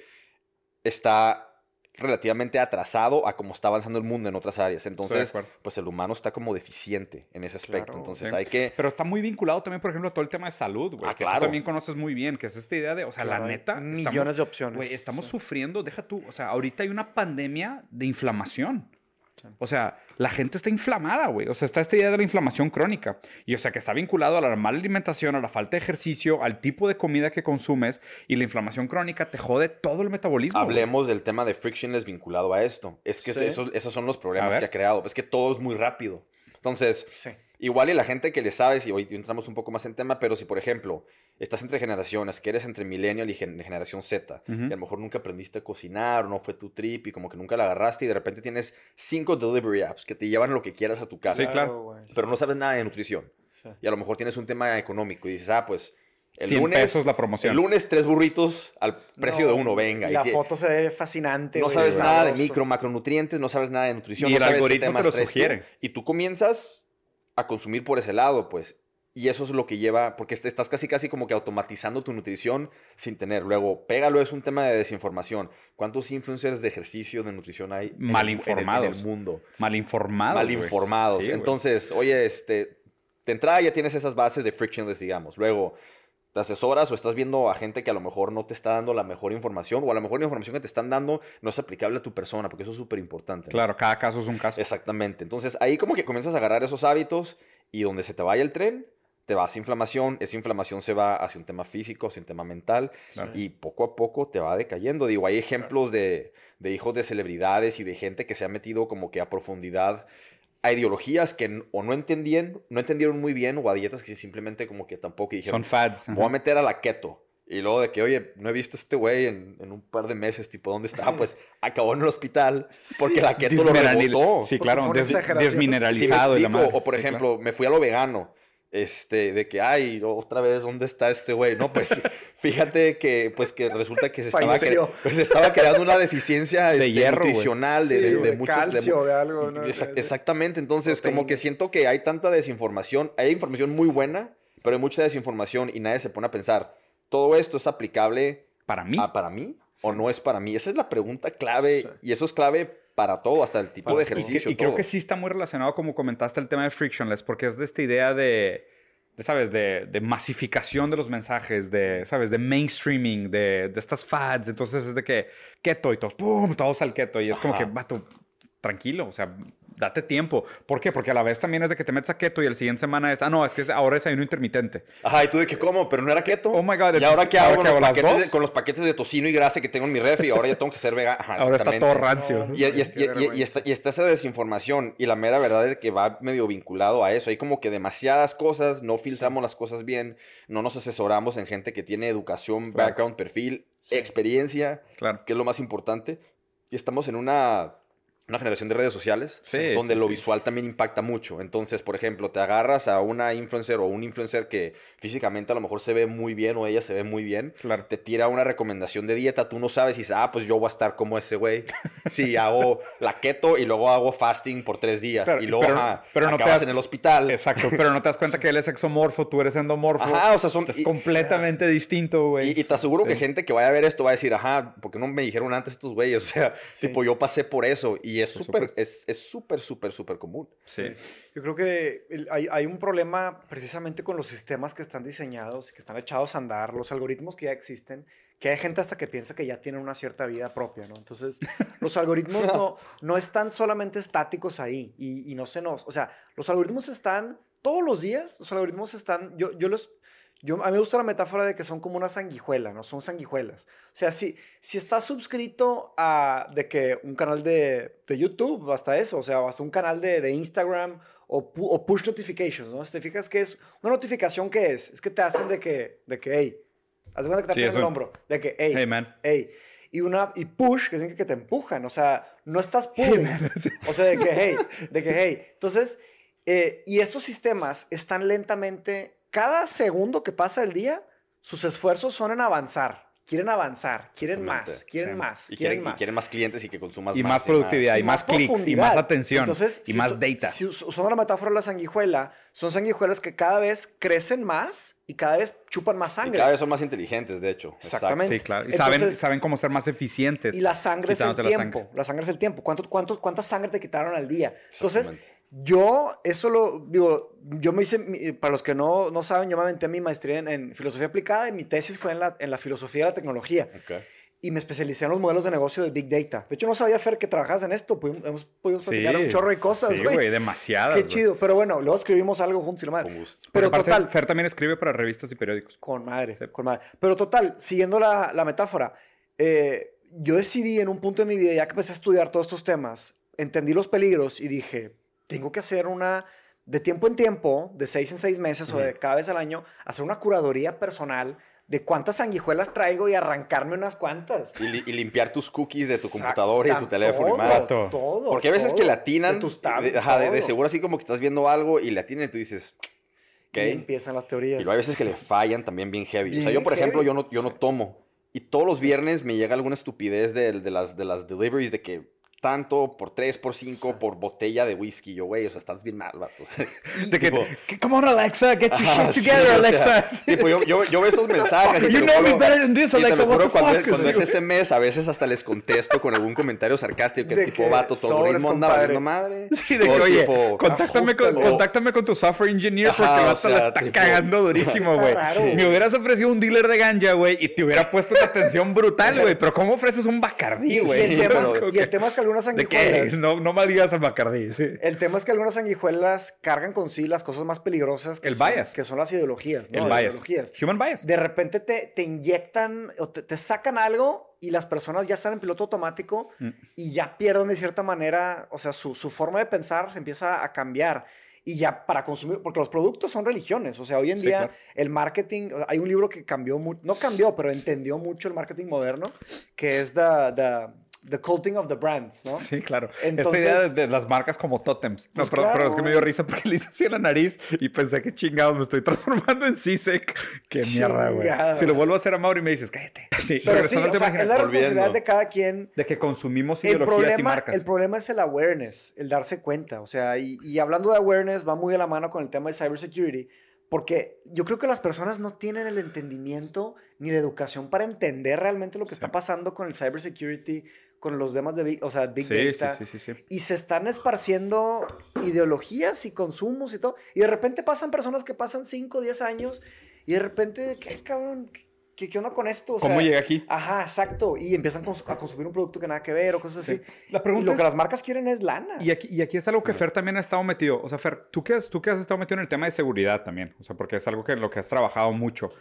S2: está relativamente atrasado a cómo está avanzando el mundo en otras áreas. Entonces, pues el humano está como deficiente en ese aspecto.
S3: Claro,
S2: Entonces
S1: sí.
S2: hay que...
S1: Pero está muy vinculado también, por ejemplo, a todo el tema de salud, güey.
S2: Ah,
S1: que
S2: claro.
S1: tú también conoces muy bien, que es esta idea de, o sea,
S3: Claro,
S1: la neta,
S3: Millones
S1: estamos,
S3: de opciones.
S1: güey, estamos
S3: Sí.
S1: sufriendo, deja tú, o sea, ahorita hay una pandemia de inflamación. O sea, la gente está inflamada, güey. O sea, está esta idea de la inflamación crónica. Y o sea, que está vinculado a la mala alimentación, a la falta de ejercicio, al tipo de comida que consumes. Y la inflamación crónica te jode todo el metabolismo. güey.
S2: Hablemos del tema de frictionless vinculado a esto. Es que
S3: Sí.
S2: eso- esos son los problemas que ha creado. Es que todo es muy rápido. Entonces,
S3: Sí.
S2: igual y la gente que le sabes, y hoy entramos un poco más en tema, pero si por ejemplo estás entre generaciones, que eres entre millennial y gen- generación Z, y a lo mejor nunca aprendiste a cocinar, o no fue tu trip, y como que nunca la agarraste, y de repente tienes cinco delivery apps que te llevan lo que quieras a tu casa,
S1: Sí, claro.
S2: pero no sabes nada de nutrición.
S3: Sí.
S2: Y a lo mejor tienes un tema económico y dices, ah, pues el
S1: 100
S2: lunes,
S1: pesos la promoción.
S2: el lunes tres burritos al precio
S3: No,
S2: de uno, venga. y
S3: La
S2: te-
S3: foto se ve fascinante.
S2: no sabes nada de micro, macronutrientes, no sabes nada de nutrición.
S1: Y
S2: no
S1: el
S2: sabes qué
S1: algoritmo
S2: temas
S1: te lo
S2: traes tú,
S1: sugiere.
S2: y tú comienzas a consumir por ese lado, pues. Y eso es lo que lleva, porque est- estás casi casi como que automatizando tu nutrición sin tener. Luego, pégalo, es un tema de desinformación. ¿Cuántos influencers de ejercicio, de nutrición hay en
S1: Mal
S2: en el-
S1: informados.
S2: en el mundo?
S1: Mal informado.
S2: Mal informados.
S1: Sí.
S2: Entonces, oye, este, de entrada ya tienes esas bases de frictionless, digamos. Luego, te asesoras o estás viendo a gente que a lo mejor no te está dando la mejor información o a lo mejor la información que te están dando no es aplicable a tu persona, porque eso es súper importante. ¿no?
S1: Claro, cada caso es un caso.
S2: Exactamente. Entonces, ahí como que comienzas a agarrar esos hábitos y donde se te vaya el tren, te vas a inflamación, esa inflamación se va hacia un tema físico, hacia un tema mental
S1: Claro.
S2: y poco a poco te va decayendo. Digo, hay ejemplos de, de hijos de celebridades y de gente que se ha metido como que a profundidad a ideologías que o no entendían, no entendieron muy bien o a dietas que simplemente como que tampoco dijeron,
S1: Son fads.
S2: voy a meter a la keto. Y luego de que, oye, no he visto a este güey en, en un par de meses, tipo, ¿dónde está? Pues acabó en el hospital porque la keto lo rebotó.
S1: Sí, claro, des-
S3: exageración.
S2: Sí,
S1: desmineralizado. y la
S2: explico.
S1: madre.
S2: O por
S1: Sí, claro.
S2: ejemplo, me fui a lo vegano. Este, de que, ay, otra vez, ¿dónde está este güey? No, pues, fíjate que, pues, que resulta que se estaba, cre- pues, estaba creando una deficiencia
S1: De
S2: este,
S1: hierro,
S2: nutricional de,
S3: Sí,
S2: de- muchos... de
S3: calcio,
S2: mu-
S3: de algo. ¿no?
S2: Exactamente, entonces como que siento que hay tanta desinformación, hay información muy buena, pero hay mucha desinformación y nadie se pone a pensar, ¿todo esto es aplicable
S1: Para mí.
S2: a para mí o no es para mí? Esa es la pregunta clave
S3: Sí.
S2: y eso es clave para todo, hasta el tipo
S3: Para
S2: de.
S1: Y,
S2: ejercicio.
S1: que- y creo que sí está muy relacionado, como comentaste, el tema de frictionless, porque es de esta idea de, de, ¿sabes? De, de masificación de los mensajes, de, ¿sabes? De mainstreaming, de, de estas fads. Entonces es de que keto y todos, ¡pum! Todos al keto. Y es como que, vato, tranquilo, o sea, date tiempo. ¿Por qué? Porque a la vez también es de que te metes a keto y el siguiente semana es, ah, no, es que ahora es ayuno intermitente.
S2: Ajá, y tú de que cómo, pero no era keto.
S1: Oh my God,
S2: ¿Y ahora qué hago con, los paquetes de, con los paquetes de tocino y grasa que tengo en mi refri? Ahora ya tengo que ser vegano. Ajá,
S1: Ahora está todo rancio.
S3: No,
S2: Y, y- y- está, y está esa desinformación. Y la mera verdad es que va medio vinculado a eso. Hay como que demasiadas cosas, no filtramos las cosas bien, no nos asesoramos en gente que tiene educación,
S1: Claro.
S2: background, perfil,
S3: Sí.
S2: experiencia,
S1: Claro.
S2: que es lo más importante. Y estamos en una, una generación de redes sociales
S1: Sí,
S2: donde
S1: sí,
S2: lo
S1: sí.
S2: visual también impacta mucho. Entonces, por ejemplo, te agarras a una influencer o un influencer que físicamente a lo mejor se ve muy bien o ella se ve muy bien
S1: Claro.
S2: te tira una recomendación de dieta, tú no sabes y dices, ah, pues yo voy a estar como ese güey. Si hago la keto y luego hago fasting por tres días y luego
S1: pero-
S2: ajá,
S1: pero no te
S2: acabas
S1: das-
S2: en el hospital.
S1: Exacto, pero no te das cuenta que él es exomorfo, tú eres endomorfo.
S2: Ajá, o sea, son...
S1: Es
S2: y,
S1: completamente distinto, güey.
S2: y- y te aseguro que gente que vaya a ver esto va a decir, ajá, porque no me dijeron antes estos güeyes? O sea, tipo, yo pasé por eso y es
S1: Por
S2: súper, es es súper, súper, súper común.
S1: Sí.
S3: Yo creo que hay, hay un problema precisamente con los sistemas que están diseñados y que están echados a andar, los algoritmos que ya existen, que hay gente hasta que piensa que ya tienen una cierta vida propia, ¿no? Entonces, los algoritmos no, no están solamente estáticos ahí y, y no se nos... O sea, los algoritmos están todos los días, los algoritmos están... Yo, yo los... Yo, a mí me gusta la metáfora de que son como una sanguijuela, ¿no? Son sanguijuelas. O sea, si, si estás suscrito a de que un canal de, de YouTube, hasta eso, o sea, hasta un canal de, de Instagram o, pu- o push notifications, ¿no? Si te fijas que es una notificación, ¿qué es? Es que te hacen de que, de que, hey, haz de cuenta que te
S1: Sí,
S3: apretan el hombro, de que, hey,
S1: Hey, man.
S3: hey. y una y push, que significa que te empujan, o sea, no estás pulling. o sea, de que hey, de que hey. Entonces, eh, y estos sistemas están lentamente, cada segundo que pasa el día, sus esfuerzos son en avanzar. Quieren avanzar, quieren más, quieren
S1: sí.
S3: más,
S2: Y
S3: quieren
S2: quieren, y
S3: más.
S2: quieren más clientes y que consumas
S1: Y
S2: más.
S1: más productividad, y,
S3: y
S1: más,
S3: más
S1: clics, y más atención,
S3: Entonces,
S1: y
S3: si
S1: más
S3: so-
S1: data.
S3: Si us- usando la metáfora de la sanguijuela, son sanguijuelas que cada vez crecen más y cada vez chupan más
S2: Y
S3: sangre.
S2: cada vez son más inteligentes, de hecho. Exacto.
S3: Exactamente.
S1: Sí, claro. Y saben,
S3: Entonces-
S1: saben cómo ser más eficientes.
S3: Y la sangre es el
S1: quitándote la
S3: tiempo.
S1: sangre.
S3: La sangre es el tiempo. ¿Cuánto, cuánto, ¿Cuánta sangre te quitaron al día? Entonces. Yo, eso lo digo, yo me hice, para los que no, no saben, yo me aventé mi maestría en, en filosofía aplicada y mi tesis fue en la, en la filosofía de la tecnología.
S2: Ok.
S3: Y me especialicé en los modelos de negocio de Big Data. De hecho, no sabía, Fer, que trabajabas en esto. Pudimos, hemos podido platicar un chorro de cosas,
S1: Sí,
S3: güey.
S1: güey, demasiadas.
S3: Qué
S1: güey.
S3: chido. Pero bueno, luego escribimos algo juntos y la madre.
S2: Con gusto.
S3: Pero
S1: aparte,
S3: total,
S1: Fer también escribe para revistas y periódicos.
S3: Con madre,
S1: Sí.
S3: con madre. Pero total, siguiendo la, la metáfora, eh, yo decidí en un punto de mi vida, ya que empecé a estudiar todos estos temas, entendí los peligros y dije, tengo que hacer una, de tiempo en tiempo, de seis en seis meses o de cada vez al año, hacer una curaduría personal de cuántas sanguijuelas traigo y arrancarme unas cuantas.
S2: Y, li- y limpiar tus cookies de tu computadora y tu teléfono y
S3: todo,
S2: más.
S1: Todo.
S2: Porque a veces
S3: todo.
S2: que le atinan,
S3: De tus
S2: de, ajá, de- de seguro así como que estás viendo algo y le atinan y tú dices, ok.
S3: Y empiezan las teorías.
S2: Y luego hay veces que le fallan también bien heavy. o sea, yo, por ejemplo, yo no, yo no tomo. Y todos los viernes me llega alguna estupidez de, de las, de las deliveries de que tanto por 3, por 5,
S3: Sí.
S2: por botella de whisky. Yo, güey, o sea, estás bien mal, vato.
S1: De que,
S2: Tipo-
S1: come on, Alexa, get your
S2: Ajá,
S1: shit
S2: sí,
S1: together,
S2: o sea,
S1: Alexa.
S2: tipo, yo, yo, yo veo esos mensajes.
S1: you know me better than this, Alexa. What the
S2: cuando,
S1: fuck?
S2: es, cuando es ese mes, a veces hasta les contesto con algún comentario sarcástico que
S3: De
S2: es tipo,
S3: que
S2: vato, todo ritmo anda valiendo madre.
S1: Sí, de que, oye,
S2: tipo,
S1: contáctame con, contáctame con tu software engineer
S2: Ajá,
S1: porque el
S2: o
S1: vato la
S2: sea,
S1: está
S2: tipo-
S1: cagando durísimo, güey. Me hubieras ofrecido un dealer de ganja, güey, y te hubiera puesto una atención brutal, güey. Pero ¿cómo ofreces un Bacardí, güey?
S3: y el tema es que algunas
S1: ¿De qué?
S3: sanguijuelas...
S1: No, no maldigas al Bacardí, sí.
S3: El tema es que algunas sanguijuelas cargan con sí las cosas más peligrosas que,
S1: El
S3: son,
S1: bias.
S3: que son las ideologías. ¿no?
S1: El
S3: Las
S1: bias.
S3: ideologías.
S1: Human bias.
S3: De repente te, te inyectan o te, te sacan algo y las personas ya están en piloto automático
S1: Mm.
S3: y ya pierden de cierta manera, o sea, su, su forma de pensar se empieza a cambiar. Y ya para consumir, porque los productos son religiones, o sea, hoy en
S1: Sí,
S3: día
S1: claro.
S3: el marketing, hay un libro que cambió, no cambió, pero entendió mucho el marketing moderno, que es The, the, the Culting of the Brands, ¿no?
S1: Sí, claro.
S3: Entonces-
S1: Esta idea de, de las marcas como tótems. No,
S3: Pues
S1: pero, pero es que me dio
S3: claro.
S1: risa porque le hice así en la nariz y pensé que chingados, me estoy transformando en CISEC. Qué mierda, güey. Si lo vuelvo a hacer a Mauri me dices, cállate. Sí,
S3: Pero sí, o sea, es la responsabilidad de cada quien
S1: de que consumimos ideologías y
S3: problema,
S1: marcas.
S3: el problema es el awareness, el darse cuenta. O sea, y, y hablando de awareness, va muy de la mano con el tema de cybersecurity, porque yo creo que las personas no tienen el entendimiento ni la educación para entender realmente lo que
S1: Sí.
S3: está pasando con el cybersecurity, con los demás de big, o sea, big
S1: Sí, sí,
S3: data.
S1: sí, sí, sí.
S3: Y se están esparciendo ideologías y consumos y todo. Y de repente pasan personas que pasan 5, 10 años y de repente, ¿qué cabrón? ¿Qué, qué onda con esto? O
S1: ¿Cómo llegué aquí?
S3: Ajá, exacto. Y empiezan cons- a consumir un producto que nada que ver o cosas
S1: Sí.
S3: así.
S1: La
S3: Y
S1: pregunta
S3: lo
S1: es,
S3: que las marcas quieren es lana.
S1: y aquí, y aquí es algo que Fer también ha estado metido. O sea, Fer, ¿tú que, has, tú que has estado metido en el tema de seguridad también. O sea, porque es algo que en lo que has trabajado mucho.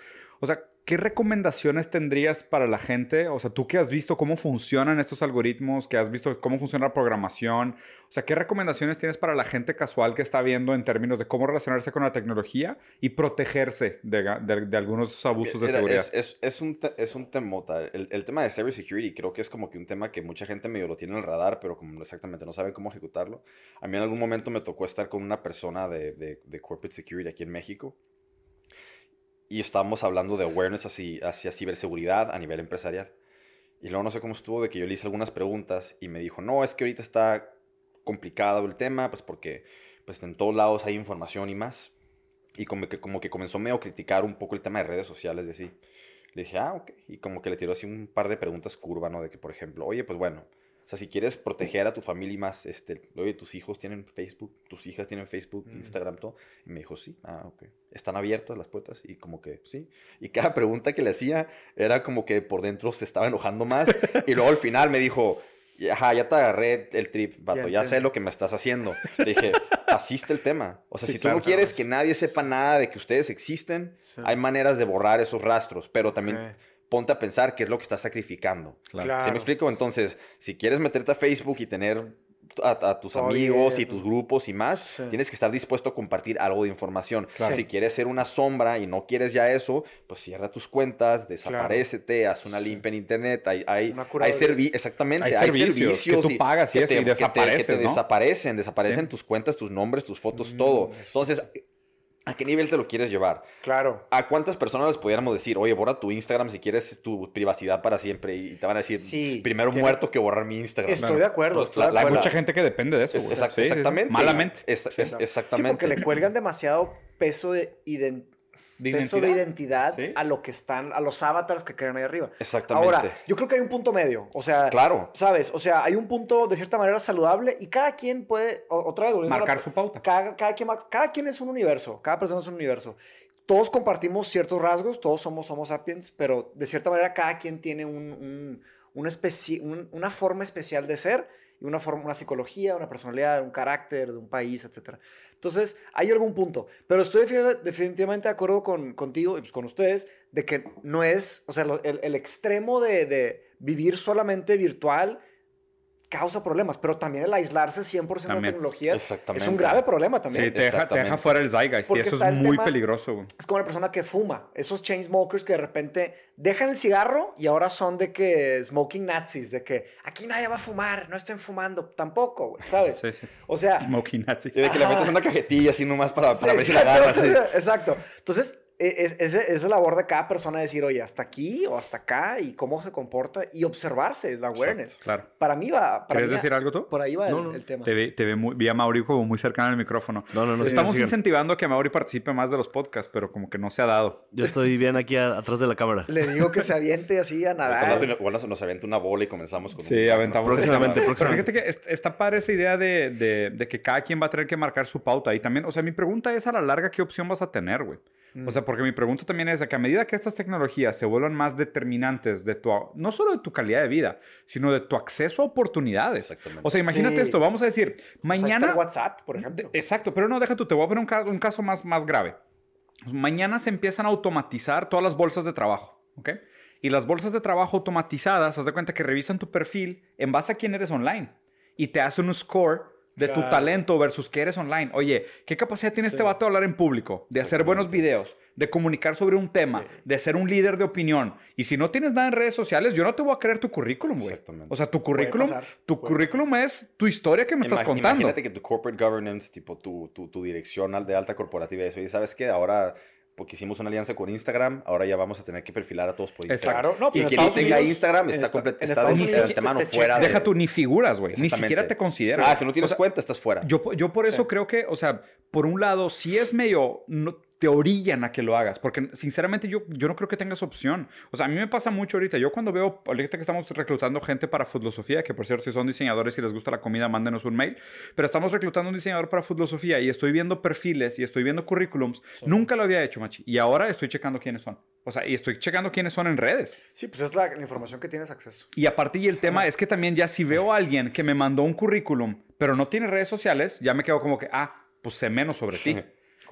S1: O sea, ¿qué recomendaciones tendrías para la gente? O sea, tú que has visto cómo funcionan estos algoritmos, que has visto cómo funciona la programación. O sea, ¿qué recomendaciones tienes para la gente casual que está viendo en términos de cómo relacionarse con la tecnología y protegerse de, de- de algunos abusos de
S2: Mira,
S1: seguridad?
S2: Es, es, es un, es un temota. El, el tema de cybersecurity creo que es como que un tema que mucha gente medio lo tiene en el radar, pero como exactamente no sabe cómo ejecutarlo. A mí en algún momento me tocó estar con una persona de, de corporate security aquí en México y estábamos hablando de awareness hacia, hacia ciberseguridad a nivel empresarial. Y luego no sé cómo estuvo de que yo le hice algunas preguntas y me dijo, no, es que ahorita está complicado el tema, pues porque pues en todos lados hay información y más. Y como que, como que comenzó medio a criticar un poco el tema de redes sociales, de así. Le dije, ah, ok. Y como que le tiró así un par de preguntas curva, ¿no? De que, por ejemplo, oye, pues bueno, o sea, si quieres proteger a tu familia y más, este, oye, tus hijos tienen Facebook, tus hijas tienen Facebook,
S3: Mm.
S2: Instagram, todo. Y me dijo, sí, ah, ok. Están abiertas las puertas y como que, sí. Y cada pregunta que le hacía era como que por dentro se estaba enojando más. y luego al final me dijo, ajá, ya te agarré el trip, vato, ya, sé lo que me estás haciendo. Le dije, así está el tema. O sea,
S1: Sí,
S2: si tú
S1: claro,
S2: no quieres
S3: claro.
S2: que nadie sepa nada de que ustedes existen,
S3: Sí.
S2: hay maneras de borrar esos rastros, pero también. Ponte a pensar qué es lo que estás sacrificando.
S1: Claro.
S2: ¿Sí me explico? Entonces, si quieres meterte a Facebook y tener a, a tus amigos y tus grupos y más,
S3: Sí.
S2: tienes que estar dispuesto a compartir algo de información.
S3: Claro.
S2: Si quieres ser una sombra y no quieres ya eso, pues cierra tus cuentas, desaparécete, haz una limpia en internet. Hay, hay, hay exactamente,
S1: Hay
S2: hay,
S1: servicios
S2: servicios,
S1: que tú pagas y
S2: que te-
S1: desapareces,
S2: que te
S1: ¿no?
S2: desaparecen, desaparecen
S1: Sí.
S2: tus cuentas, tus nombres, tus fotos,
S3: Mm,
S2: todo. Entonces, ¿a qué nivel te lo quieres llevar?
S3: Claro.
S2: ¿A cuántas personas les pudiéramos decir, oye, borra tu Instagram si quieres tu privacidad para siempre? Y te van a decir,
S3: Sí.
S2: primero muerto que borrar mi Instagram.
S3: Estoy
S1: Claro.
S3: de acuerdo. Estoy
S2: la-
S3: de
S2: la-
S3: acuerdo.
S1: Mucha gente que depende de eso.
S2: Es- exact-
S1: Sí,
S2: exactamente.
S1: Malamente.
S2: Es- exactamente.
S3: Sí, porque le cuelgan demasiado peso de, iden-
S1: De
S3: peso de identidad
S1: Sí.
S3: a lo que están, a los avatars que crean ahí arriba.
S2: Exactamente.
S3: Ahora, yo creo que hay un punto medio. O sea,
S2: claro.
S3: ¿sabes? O sea, hay un punto de cierta manera saludable y cada quien puede, otra vez, la-
S1: Marcar su pauta.
S3: cada, cada, quien, cada quien es un universo, cada persona es un universo. Todos compartimos ciertos rasgos, todos somos Homo sapiens, pero de cierta manera cada quien tiene un, un- una, especi- un- una forma especial de ser una, forma, una psicología, una personalidad, un carácter de un país, etc. Entonces, hay algún punto. Pero estoy defini- definitivamente de acuerdo con, contigo y pues, con ustedes de que no es, o sea, el, el extremo de, de vivir solamente virtual causa problemas, pero también el aislarse 100% de las tecnologías es un grave problema también.
S1: Sí, te deja, te deja
S2: Exactamente.
S1: fuera el zeitgeist. Y eso es muy
S3: tema-
S1: peligroso, güey.
S3: Es como una persona que fuma. Esos chain smokers que de repente dejan el cigarro y ahora son de que smoking nazis, de que aquí nadie va a fumar, no estén fumando. Tampoco, güey, ¿sabes?
S1: Sí, sí.
S3: O sea,
S1: Smoking Nazis.
S2: Y de que le metes una cajetilla así nomás para, para
S3: sí,
S2: ver si la agarras.
S3: Exacto. Entonces, es, es, es la labor de cada persona decir, oye, hasta aquí o hasta acá y cómo se comporta y observarse, la awareness.
S1: Claro.
S3: Para mí va. Para
S1: ¿Quieres
S3: mí,
S1: decir algo tú?
S3: Por ahí va
S4: No,
S3: el,
S4: no.
S3: el tema.
S1: Te vi, te vi muy, vi a Mauri como muy cercano al micrófono.
S4: No, no, no.
S1: Estamos
S4: sigan, sigan.
S1: incentivando a que Mauri participe más de los podcasts, pero como que no se ha dado.
S4: Yo estoy bien aquí a- atrás de la cámara.
S3: Le digo que se aviente así a nadar.
S2: Igual nos, nos avienta una bola y comenzamos con
S1: Sí,
S2: un-
S1: aventamos.
S4: Próximamente,
S1: tema. Pero
S4: próximamente.
S1: fíjate que est- está padre esa idea de, de- de que cada quien va a tener que marcar su pauta. Y también, o sea, mi pregunta es a la larga, ¿qué opción vas a tener, güey?
S3: Mm.
S1: O sea, porque mi pregunta también es de que a medida que estas tecnologías se vuelvan más determinantes de tu, no solo de tu calidad de vida, sino de tu acceso a oportunidades.
S2: Exactamente.
S1: O sea, imagínate
S3: Sí.
S1: esto, vamos a decir,
S3: O sea,
S1: mañana...
S3: WhatsApp, por ejemplo.
S1: Exacto, pero no, deja tú, te voy a poner un caso, un caso más, más grave. Mañana se empiezan a automatizar todas las bolsas de trabajo, ¿ok? Y las bolsas de trabajo automatizadas, haz de cuenta que revisan tu perfil en base a quién eres online y te hacen un score de tu
S3: Claro.
S1: talento versus que eres online. Oye, ¿qué capacidad tiene este
S3: Sí.
S1: vato de hablar en público? De hacer buenos videos, de comunicar sobre un tema,
S3: Sí.
S1: de ser un líder de opinión. Y si no tienes nada en redes sociales, yo no te voy a creer tu currículum, güey.
S2: Exactamente.
S1: O sea, tu currículum,
S3: pasar,
S1: tu
S3: puede
S1: currículum es tu historia que me estás
S2: Imag-
S1: contando.
S2: Imagínate que tu corporate governance, tipo tu, tu, tu dirección de alta corporativa, eso, y sabes que ahora, porque hicimos una alianza con Instagram, ahora ya vamos a tener que perfilar a todos por Instagram.
S3: Claro, no, pues
S2: y
S3: en
S2: quien no tenga Instagram está,
S3: esta-
S2: comple-
S3: en
S2: está de,
S1: Unidos
S2: de antemano
S3: te- te
S2: fuera de...
S1: Deja tu ni figuras, güey. Ni siquiera te consideran.
S2: Ah, si no tienes
S1: O sea,
S2: cuenta, estás fuera.
S1: Yo, yo por eso
S3: Sí.
S1: creo que, o sea, por un lado, sí es medio, no, te orillan a que lo hagas, porque sinceramente yo, yo no creo que tengas opción. O sea, a mí me pasa mucho ahorita, yo cuando veo, ahorita que estamos reclutando gente para Filosofía, que por cierto, si son diseñadores y les gusta la comida, mándenos un mail, pero estamos reclutando un diseñador para Filosofía y estoy viendo perfiles y estoy viendo currículums, nunca lo había hecho, Machi, y ahora estoy checando quiénes son. O sea, y estoy checando quiénes son en redes.
S3: Sí, pues es la, la información que tienes acceso.
S1: Y aparte, y el tema es que también ya si veo a alguien que me mandó un currículum, pero no tiene redes sociales, ya me quedo como que, ah, pues sé menos sobre ti.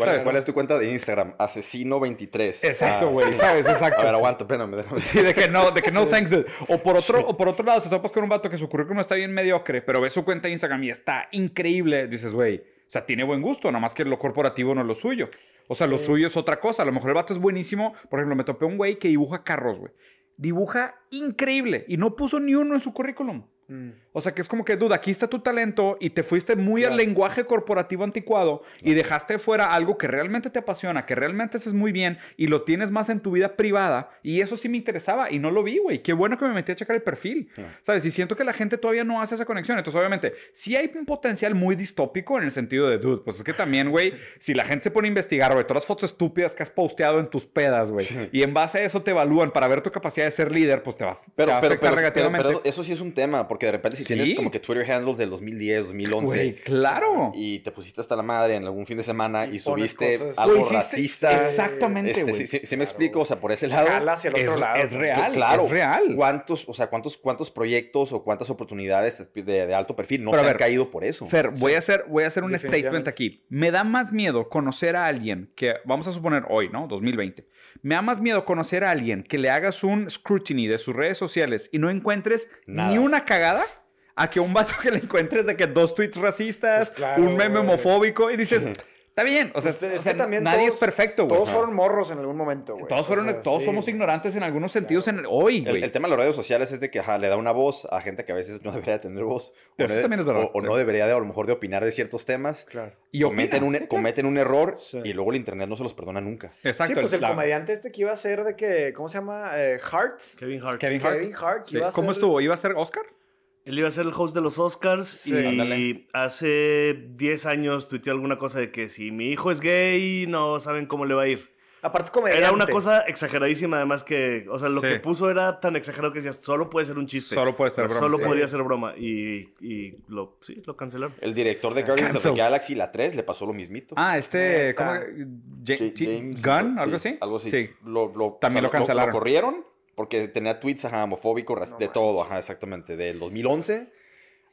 S2: ¿Cuál, es-
S1: ¿Sabes?
S2: cuál es tu cuenta de Instagram? Asesino23.
S1: Exacto,
S2: Ah,
S1: güey,
S2: sí.
S1: ¿sabes? Exacto.
S2: A ver, aguanta, espérame. déjame-
S1: Sí, de que no, de que no thanks. O por otro, o por otro lado, te topas con un vato que su currículum está bien mediocre, pero ves su cuenta de Instagram y está increíble. Dices, güey, o sea, tiene buen gusto, nada más que lo corporativo no es lo suyo. O sea, lo
S3: Sí.
S1: suyo es otra cosa. A lo mejor el vato es buenísimo. Por ejemplo, me topé un güey que dibuja carros, güey. Dibuja increíble y no puso ni uno en su currículum.
S3: Mm.
S1: O sea, que es como que, duda, aquí está tu talento y te fuiste muy al lenguaje corporativo anticuado y dejaste fuera algo que realmente te apasiona, que realmente haces muy bien y lo tienes más en tu vida privada. Y eso sí me interesaba y no lo vi, güey. Qué bueno que me metí a checar el perfil. ¿Sabes? Y siento que la gente todavía no hace esa conexión. Entonces, obviamente, sí hay un potencial muy distópico en el sentido de, dude, pues es que también, güey, si la gente se pone a investigar, güey, todas las fotos estúpidas que has posteado en tus pedas, güey,
S2: Sí.
S1: y en base a eso te evalúan para ver tu capacidad de ser líder, pues te va, te
S2: Pero,
S1: va a afectar
S2: pero-
S1: negativamente.
S2: pero eso sí es un tema, porque de repente si
S1: Sí.
S2: tienes como que Twitter handles del 2010, 2011,
S1: Güey, claro.
S2: y te pusiste hasta la madre en algún fin de semana y, subiste
S3: cosas-
S2: algo racista.
S1: Exactamente,
S2: Este,
S1: güey.
S3: Claro.
S2: me explico, o sea, por ese lado.
S3: Jala hacia el
S1: Es,
S3: otro lado.
S1: es real,
S2: claro,
S1: es real.
S2: ¿Cuántos, o sea, cuántos, cuántos proyectos o cuántas oportunidades de, de alto perfil no
S1: Pero
S2: se han caído por eso?
S1: Fer, voy a hacer, voy a hacer un statement aquí. Me da más miedo conocer a alguien que, vamos a suponer hoy, ¿no? 2020. Me da más miedo conocer a alguien que le hagas un scrutiny de sus redes sociales y no encuentres
S2: Nada.
S1: ni una cagada a que un vato que le encuentres de que dos tweets racistas,
S3: Pues claro,
S1: un meme homofóbico y dices, está bien, o sea,
S3: es
S1: o sea,
S3: que también
S1: nadie
S3: todos-
S1: es perfecto, güey.
S3: Todos fueron morros en algún momento, güey.
S1: Todos fueron,
S3: O sea,
S1: todos
S3: sí,
S1: somos
S3: güey.
S1: ignorantes en algunos sentidos en hoy,
S2: El,
S1: güey.
S2: el tema de las redes sociales es de que ajá, le da una voz a gente que a veces no debería tener voz. O,
S1: Eso
S2: no de-
S1: también es verdad,
S2: o- o
S1: sí.
S2: no debería de, a lo mejor de opinar de ciertos temas.
S3: Claro.
S1: Y
S2: cometen,
S1: opina.
S2: un, cometen un error
S3: Sí.
S2: y luego el internet no se los perdona nunca.
S1: Exacto.
S3: sí, pues el comediante este que iba a ser de que, ¿cómo se llama? Eh, Hart.
S4: Kevin Hart.
S1: Kevin Hart.
S3: Kevin Hart.
S1: Sí.
S3: iba a
S1: ¿Cómo
S3: ser-
S1: estuvo? ¿Iba a ser Oscar?
S4: Él iba a ser el host de los Oscars
S3: Sí.
S4: y
S2: Ándale.
S4: hace 10 años tuiteó alguna cosa de que si mi hijo es gay, no saben cómo le va a ir.
S3: Aparte es comediante.
S4: Era una cosa exageradísima, además que, o sea, lo
S1: Sí.
S4: que puso era tan exagerado que decías, solo puede ser un chiste.
S1: Solo puede ser
S4: O sea,
S1: broma.
S4: Solo
S3: Sí.
S4: podría ser broma. Y, y lo, sí, lo cancelaron.
S2: El director de Guardians of the
S1: Cancel.
S2: Galaxy, la 3, le pasó lo mismito.
S1: Ah, este, ¿cómo?
S2: James,
S1: Gunn,
S2: sí,
S1: algo así.
S2: Algo así.
S1: Sí.
S2: Lo, lo-
S1: También lo cancelaron.
S2: Lo, corrieron porque tenía tweets ajá, homofóbicos,
S3: No
S2: de
S3: manches.
S2: todo, ajá, exactamente. Del 2011.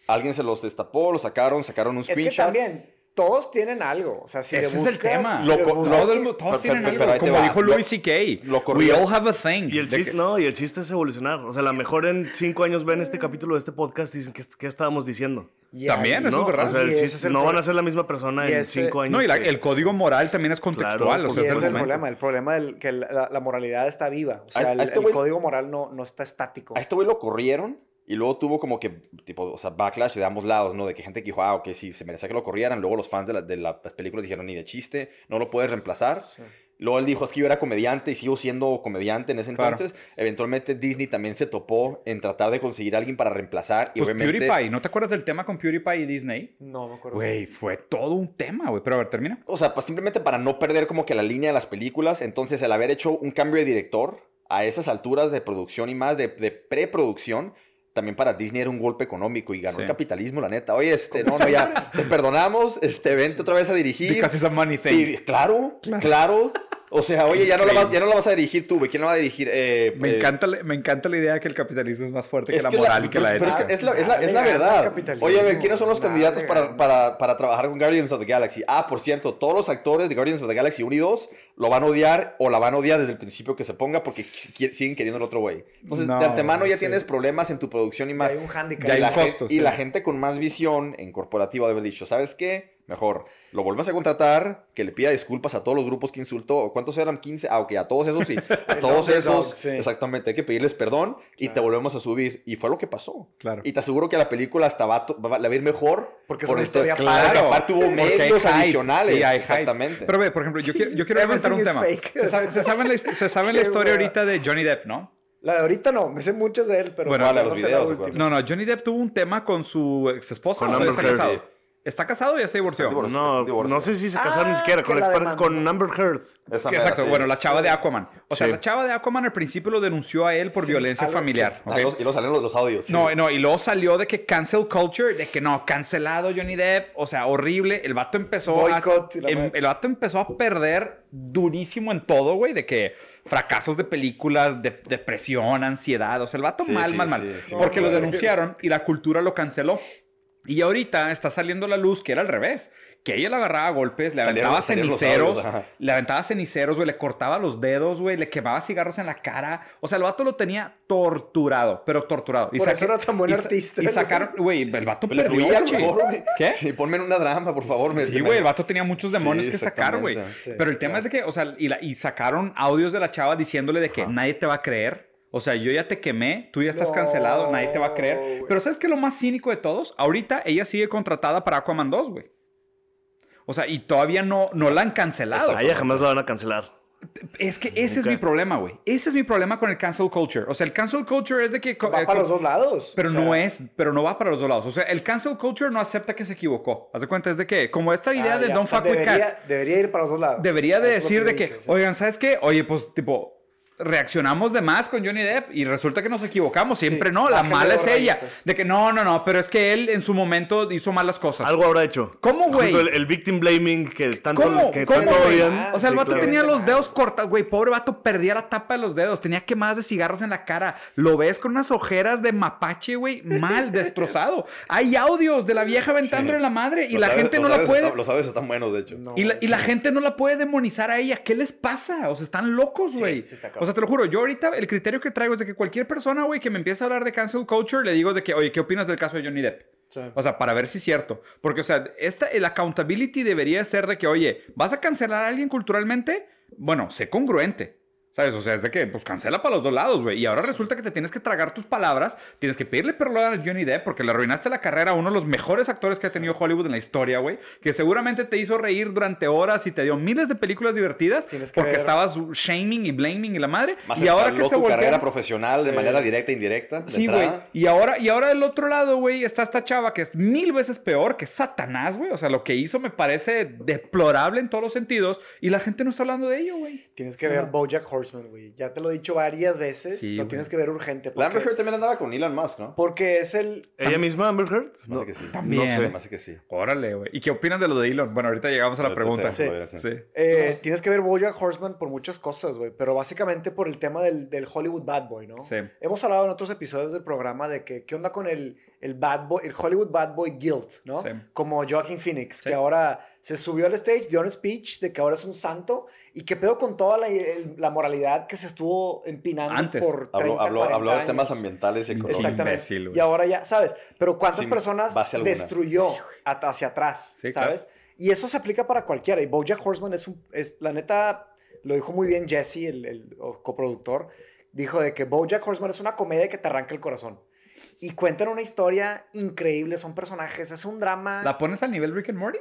S2: Alguien se los destapó, lo sacaron, sacaron un
S3: Es que
S2: screenshot.
S3: también, todos tienen algo. O sea, si
S1: Ese
S3: le
S1: es el
S3: buscas,
S1: tema.
S3: si
S2: Lo
S3: buscas,
S1: todos
S2: Pero-
S1: tienen
S2: pero-
S1: algo.
S2: pero
S1: Como
S2: va.
S1: dijo
S2: Lo-
S1: Louis C.K.
S2: lo
S1: We all have a thing.
S4: Y el, chiste,
S1: que-
S4: no, y el chiste es evolucionar. O sea, a lo mejor en cinco años ven este capítulo de este podcast y dicen, ¿qué, qué estábamos diciendo?
S3: Y
S1: También,
S3: ahí-
S1: eso
S4: ¿No?
S1: es verdad.
S4: O sea, el
S3: Y
S4: chiste-
S3: es el
S4: no van a ser la misma persona
S3: y
S4: en
S3: ese-
S4: cinco años.
S1: No, y la-
S4: que-
S1: el código moral también es contextual.
S4: Claro,
S1: o
S3: Y
S1: sea,
S3: ese
S1: es
S3: es
S1: el
S3: problema, el problema del que la, la moralidad está viva. O sea,
S2: A- a
S3: el,
S2: este
S3: el
S2: güey-
S3: código moral no, no está estático.
S2: A este güey lo corrieron y luego tuvo como que, tipo, o sea, backlash de ambos lados, ¿no? De que gente que dijo, ah, ok, sí, se merecía que lo corrieran. Luego los fans de, la- de las películas dijeron, ni de chiste, no lo puedes reemplazar.
S3: Sí.
S2: Luego él dijo, es que yo era comediante y sigo siendo comediante en ese
S1: Claro.
S2: entonces. Eventualmente Disney también se topó en tratar de conseguir a alguien para reemplazar. Y
S1: Pues
S2: obviamente,
S1: PewDiePie, ¿no te acuerdas del tema con PewDiePie y Disney?
S3: No, me acuerdo.
S1: Güey, fue todo un tema, güey. Pero a ver, termina.
S2: O sea, pues simplemente para no perder como que la línea de las películas. Entonces, el haber hecho un cambio de director a esas alturas de producción y más de, de preproducción, también para Disney era un golpe económico y ganó
S1: Sí.
S2: el capitalismo, la neta. Oye, este, no, no, ya, te perdonamos, este, vente otra vez a dirigir.
S1: Because it's a money thing.
S2: Y, claro, claro, O sea, oye, ya no, la vas, ya no la vas a dirigir tú, güey. ¿Quién la va a dirigir? Eh,
S1: Me,
S2: eh,
S1: encanta, la- me encanta la idea de que el capitalismo es más fuerte que la moral y que la
S2: pero es,
S1: ética.
S2: que es la, verdad. Oye, a ver, ¿quiénes son los
S3: nada
S2: candidatos para, para, para trabajar con Guardians of the Galaxy? Ah, por cierto, todos los actores de Guardians of the Galaxy 1 y 2 lo van a odiar o la van a odiar desde el principio que se ponga porque siguen queriendo el otro güey. Entonces,
S1: No,
S2: de antemano ya
S1: sí.
S2: tienes problemas en tu producción y
S3: Ya
S2: más.
S3: hay un handicap.
S1: Ya hay
S2: y la,
S1: un
S2: gen-
S1: costo,
S2: y
S1: sí.
S2: la gente con más visión en corporativa debe haber dicho, ¿sabes qué? Mejor, lo vuelves a contratar, que le pida disculpas a todos los grupos que insultó. ¿O ¿Cuántos eran? 15. Ah, ok, a todos esos sí. A todos esos,
S3: sí.
S2: exactamente. Hay que pedirles perdón y te volvemos a subir. Y fue lo que pasó.
S1: Claro.
S2: Y te aseguro que la película hasta va, la va a ir mejor.
S3: Porque es
S2: por
S3: una
S2: este-
S3: historia
S2: claro, aparte hubo medios adicionales.
S1: Sí, hay hype.
S2: exactamente.
S1: Pero ve, por ejemplo, yo quiero, yo quiero comentar un tema.
S3: fake.
S1: Se sabe, se sabe la, hist- se sabe la
S3: Qué
S1: historia ahorita de Johnny Depp, ¿no?
S3: La de ahorita no, me sé muchas de él, pero
S1: Bueno,
S3: no,
S2: vale,
S3: no
S2: los videos.
S1: No, no, Johnny Depp tuvo un tema con su ex esposa.
S4: Con
S1: ¿o
S4: Amber Heard.
S1: ¿Está casado o ya se divorció?
S2: Está divorciado.
S4: No,
S2: Están divorciados.
S4: no sé si se casaron
S3: Ah,
S4: ni siquiera con, la con Amber Heard.
S2: Esa
S1: exacto.
S2: sí.
S1: Bueno, la chava de Aquaman. O sea,
S2: Sí.
S1: la chava de Aquaman al principio lo denunció a él por
S3: Sí,
S1: violencia
S3: algo-
S1: familiar.
S2: Ah, y luego salieron los, los audios. sí.
S1: No, no, y luego salió de que cancel culture, de que no, cancelado Johnny Depp, o sea, horrible. El vato empezó
S3: Boycott y
S1: a, em-
S3: madre.
S1: el vato empezó a perder durísimo en todo, güey, de que fracasos de películas, de, depresión, ansiedad, o sea, el vato
S2: Sí,
S1: mal,
S2: sí,
S1: mal, mal.
S2: sí, sí,
S1: porque lo denunciaron y la cultura lo canceló. Y ahorita está saliendo la luz que era al revés. Que ella le agarraba a golpes, le
S2: Salieron-
S1: aventaba
S2: salieron
S1: ceniceros,
S2: audios,
S1: le aventaba ceniceros, güey, le cortaba los dedos, güey, le quemaba cigarros en la cara. O sea, el vato lo tenía torturado, pero torturado.
S3: Por eso era tan buen
S1: y
S3: artista,
S1: Y sacaron, güey, el vato
S2: Le
S1: güey. ¿Qué?
S2: Sí, ponme en una drama, por favor. me-
S1: Sí,
S2: me-
S1: güey, el vato tenía muchos demonios
S2: Sí,
S1: que sacar, güey.
S3: Sí,
S1: Pero el tema es de que, o sea, y, la- y sacaron audios de la chava diciéndole de que
S4: Ajá.
S1: nadie te va a creer. O sea, yo ya te quemé, tú ya estás
S3: No,
S1: cancelado, nadie te va a creer. Pero ¿sabes qué es lo más cínico de todos? Ahorita ella sigue contratada para Aquaman 2, güey. O sea, y todavía no, no la han cancelado.
S4: A ella jamás la van a cancelar.
S1: Es que ese es mi problema, güey. Ese es mi problema con el cancel culture. O sea, el cancel culture es de que...
S3: Va
S1: eh,
S3: para los dos lados.
S1: Pero
S3: O sea,
S1: no es, pero no va para los dos lados. O sea, el cancel culture no acepta que se equivocó. Haz de cuenta, es de que, como esta idea
S3: ah,
S1: de
S3: ya,
S1: don't
S3: o sea,
S1: fuck with
S3: debería,
S1: cats,
S3: Debería ir para los dos lados.
S1: debería de decir de que, oigan, ¿sabes qué? Oye, pues, tipo, reaccionamos de más con Johnny Depp y resulta que nos equivocamos. Siempre
S3: Sí,
S1: no, la mala es ella.
S3: rayitas.
S1: De que no, no, no, pero es que él en su momento hizo malas cosas.
S4: Algo habrá hecho.
S1: ¿Cómo, güey?
S4: El, el victim blaming que tanto,
S1: ¿Cómo?
S4: que
S1: ¿Cómo,
S4: tanto odian.
S1: O sea, el
S3: Sí,
S1: vato
S3: claro.
S1: tenía los dedos cortados, güey. Pobre vato, perdía la tapa de los dedos. Tenía quemadas de cigarros en la cara. Lo ves con unas ojeras de mapache, güey, mal, destrozado. Hay audios de la vieja aventándole
S2: Sí.
S1: la madre y
S2: Los
S1: la
S2: audios-
S1: gente no la puede.
S2: están- los audios están buenos, de hecho.
S3: No,
S1: Y la, y la gente no la puede demonizar a ella. ¿Qué les pasa? O sea, están locos, güey.
S3: sí está cabrón.
S1: Sea, te lo juro, yo ahorita el criterio que traigo es de que cualquier persona, güey, que me empiece a hablar de cancel culture, le digo de que, oye, ¿qué opinas del caso de Johnny Depp?
S3: Sí.
S1: O sea, para ver si es cierto. Porque, o sea, esta, el accountability debería ser de que, oye, ¿vas a cancelar a alguien culturalmente? Bueno, sé congruente. ¿Sabes? O sea, es de que, pues cancela para los dos lados, güey. Y ahora resulta que te tienes que tragar tus palabras, tienes que pedirle perdón a Johnny Depp porque le arruinaste la carrera a uno de los mejores actores que ha tenido Hollywood en la historia, güey. Que seguramente te hizo reír durante horas y te dio miles de películas divertidas porque
S3: ver-
S1: estabas shaming y blaming y la madre.
S2: Más
S1: y ahora que se
S2: tu
S1: voltea-
S2: carrera profesional de
S3: Sí.
S2: manera directa e indirecta.
S1: Sí, güey. Y ahora, y ahora del otro lado, güey, está esta chava que es mil veces peor, que es Satanás, güey. O sea, lo que hizo me parece deplorable en todos los sentidos. Y la gente no está hablando de ello, güey.
S3: Tienes que ver. BoJack Horseman, güey. Ya te lo he dicho varias veces.
S1: Sí,
S3: lo
S1: güey.
S3: tienes que ver urgente.
S2: La Amber
S3: Porque,
S2: Heard también andaba con Elon Musk, ¿no?
S3: porque es el...
S4: ¿Ella misma, Amber Heard?
S2: Se me
S4: No.
S2: hace que sí.
S1: También.
S4: No sé.
S2: Se me hace que sí.
S1: Órale, güey. ¿Y qué opinan de lo de Elon? Bueno, ahorita llegamos a la pregunta.
S3: Sí. eh, Tienes que ver BoJack Horseman por muchas cosas, güey. Pero básicamente por el tema del, del Hollywood Bad Boy, ¿no?
S1: Sí.
S3: Hemos hablado en otros episodios del programa de que qué onda con el, el Bad Boy, el Hollywood Bad Boy Guild, ¿no?
S1: Sí.
S3: Como Joaquin Phoenix,
S1: Sí.
S3: que ahora se subió al stage, dio un speech de que ahora es un santo y que pedo con toda la, el- la moralidad que se estuvo empinando
S1: Antes.
S3: por 30,
S2: Habló, habló,
S3: 40
S2: habló de
S3: años.
S2: temas ambientales y económicos.
S3: Exactamente.
S1: imbécil,
S3: y ahora ya, ¿sabes? Pero ¿cuántas
S2: Sin
S3: personas destruyó at- hacia atrás?
S1: Sí, claro.
S3: ¿Sabes? Y eso se aplica para cualquiera. Y Bojack Horseman es un, es, la neta, lo dijo muy bien Jesse, el, el coproductor, dijo de que Bojack Horseman es una comedia que te arranca el corazón. Y cuentan una historia increíble, son personajes, es un drama,
S1: ¿La pones al nivel Rick and Morty?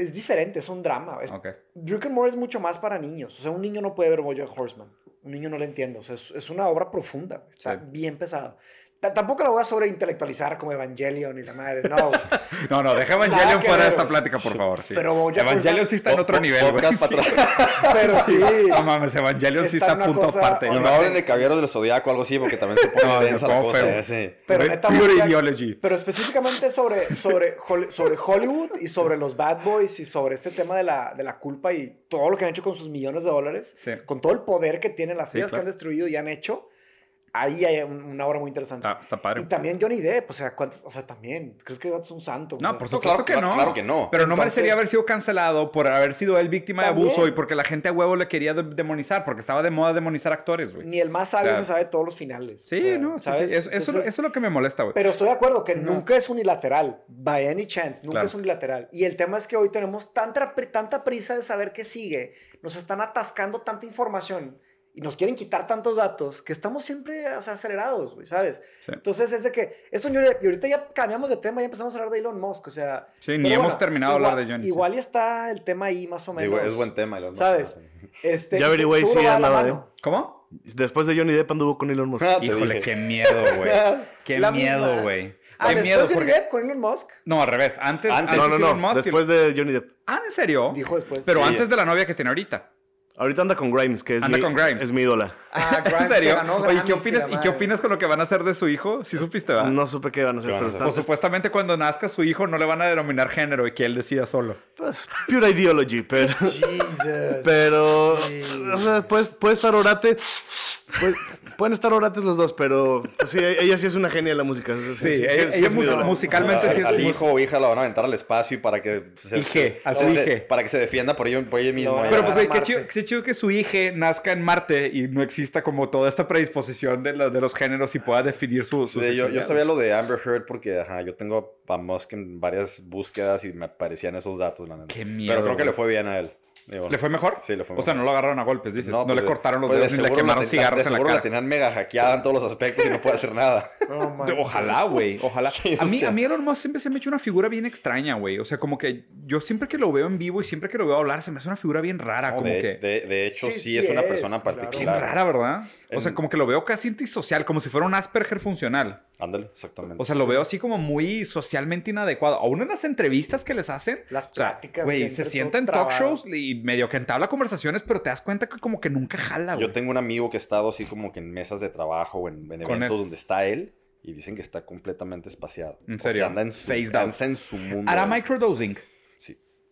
S3: Es diferente, es un drama. Es,
S1: Ok.
S3: Rick and Morty es mucho más para niños. O sea, un niño no puede ver Bojack Horseman. Un niño no le entiende. O sea, es, es una obra profunda. Está
S1: Sí.
S3: bien pesada. Ta- Tampoco la voy a sobreintelectualizar como Evangelion y la madre. No.
S1: No, no, deja Evangelion fuera de esta plática, por favor. Sí.
S3: Pero
S1: Evangelion sí está en otro nivel, güey.
S3: Pero sí.
S1: No mames, Evangelion sí
S3: Está
S1: a punto aparte.
S2: No hablen de Caballeros del Zodiaco o algo así, porque también se pone
S1: No,
S2: densa la cosa.
S1: feo.
S2: sí.
S3: Pero neta. Pero específicamente sobre, sobre, sobre Hollywood y sobre los bad boys y sobre este tema de la, de la culpa y todo lo que han hecho con sus millones de dólares,
S1: Sí.
S3: con todo el poder que tienen, las
S1: Sí,
S3: vidas
S1: claro.
S3: que han destruido y han hecho, ahí hay un- una obra muy interesante.
S1: Está, está padre.
S3: Y también Johnny Depp, o sea, ¿cuántos- o sea, también, ¿crees que es un santo? O
S1: No,
S3: sea,
S1: por
S2: No,
S1: supuesto
S2: claro,
S1: que no.
S2: claro que no.
S1: Pero no
S3: Entonces-
S1: merecería haber sido cancelado por haber sido él víctima de
S3: También.
S1: abuso y porque la gente a huevo le quería de- demonizar, porque estaba de moda demonizar actores, güey.
S3: Ni el más sabio
S1: O sea,
S3: se sabe todos los finales.
S1: Sí,
S3: o sea,
S1: no, sí,
S3: ¿sabes?
S1: sí. Eso, eso,
S3: Entonces,
S1: eso es lo que me molesta, güey.
S3: Pero estoy de acuerdo que
S1: No.
S3: nunca es unilateral, by any chance, nunca
S1: Claro.
S3: es unilateral. Y el tema es que hoy tenemos tanta, tanta prisa de saber qué sigue, nos están atascando tanta información y nos quieren quitar tantos datos que estamos siempre o sea, acelerados, güey, ¿sabes?
S1: Sí.
S3: Entonces es de que, esto y ahorita ya cambiamos de tema y empezamos a hablar de Elon Musk, o sea...
S1: Sí, ni hemos
S3: bueno,
S1: terminado de hablar de Johnny.
S3: Igual ya está el tema ahí más o menos.
S2: Digo, es buen tema. Elon Musk.
S3: ¿Sabes? Este,
S4: Ya averigüé y
S3: seguro
S4: sí
S3: va de la
S4: andaba,
S3: mano.
S1: ¿Cómo?
S4: Después de Johnny Depp anduvo con Elon Musk.
S2: Ah,
S1: Híjole,
S2: dije.
S1: qué miedo, güey. Qué
S3: La
S1: miedo, güey.
S3: Ah, después
S1: miedo,
S3: de
S1: porque...
S3: Depp con Elon Musk,
S1: No, al revés. Antes,
S2: Antes.
S1: antes
S4: no, no,
S1: Elon. Musk y-
S4: Después de Johnny Depp.
S1: Ah, ¿en serio?
S3: dijo después.
S1: Pero
S2: Sí.
S1: antes de la novia que tiene ahorita.
S4: Ahorita anda con Grimes, que es,
S1: Anda
S4: mi,
S1: con Grimes.
S4: es mi ídola.
S3: Ah,
S1: ¿En
S3: Grimes,
S1: serio?
S3: que ganó
S1: Oye, ¿qué opinas, ¿y qué opinas con lo que van a hacer de su hijo? ¿Sí supiste, va?
S4: No supe qué van a hacer,
S2: ¿Qué van a
S4: pero
S2: hacer?
S4: está,
S1: Pues supuestamente cuando nazca su hijo no le van a denominar género y que él decida solo.
S4: pues, pure ideology, pero...
S3: Jesus.
S4: Pero,
S3: Sí.
S4: o sea, puede, puede estar orate. puede- pueden estar orates los dos, pero pues, sí, ella sí es una genia de la música.
S1: Sí, ella- ella
S4: es
S1: mus- musicalmente sí
S2: al,
S1: es
S2: al hijo o hija lo van a aventar al espacio y para que se,
S1: Ije, a su
S2: se-
S1: ije.
S2: para que se defienda por por ella mismo.
S3: No,
S2: ya.
S1: Pero pues, qué chido, qué chido que su hija nazca en Marte y no exista como toda esta predisposición de, la- de los géneros y pueda definir su, su
S2: Sí, yo, sabía lo de Amber Heard porque ajá, yo tengo a Musk en varias búsquedas y me aparecían esos datos, la neta.
S1: Qué miedo,
S2: Pero creo que le fue bien a él. Digo,
S1: ¿Le fue mejor?
S2: Sí, le fue
S1: O sea,
S2: mejor.
S1: no lo agarraron a golpes, dices. No,
S2: pues
S1: le
S2: de-
S1: cortaron los
S2: pues de
S1: dedos ni le
S2: la
S1: quemaron cigarros
S2: de
S1: en la cara.
S2: la tenían mega hackeada en todos los aspectos y no puede hacer nada.
S1: De- Ojalá, güey, ojalá.
S2: Sí,
S1: a, mí,
S2: sea.
S1: a mí Elon Musk siempre se me ha hecho una figura bien extraña, güey. O sea, como que yo siempre que lo veo en vivo y siempre que lo veo hablar, se me hace una figura bien rara,
S2: No,
S1: como
S2: de,
S1: que...
S2: de- de hecho,
S3: Sí,
S2: sí,
S3: sí
S2: es una persona
S3: claro.
S1: Bien
S2: particular.
S1: rara, ¿verdad? O sea, como que lo veo casi antisocial, como si fuera un Asperger funcional.
S2: Ándale, exactamente.
S1: O sea, lo veo así como muy socialmente inadecuado. Aún en las entrevistas que les hacen,
S3: Las
S1: o sea,
S3: pláticas.
S1: güey, se sienta en talk shows y medio que entabla conversaciones, pero te das cuenta que como que nunca jala, güey.
S2: Yo tengo un amigo que ha estado así como que en mesas de trabajo o en, eventos
S1: él.
S2: donde está él y dicen que está completamente espaciado.
S1: ¿En
S2: O sea,
S1: serio?
S2: anda en su,
S1: out.
S2: anda en su mundo.
S1: ¿Hará microdosing?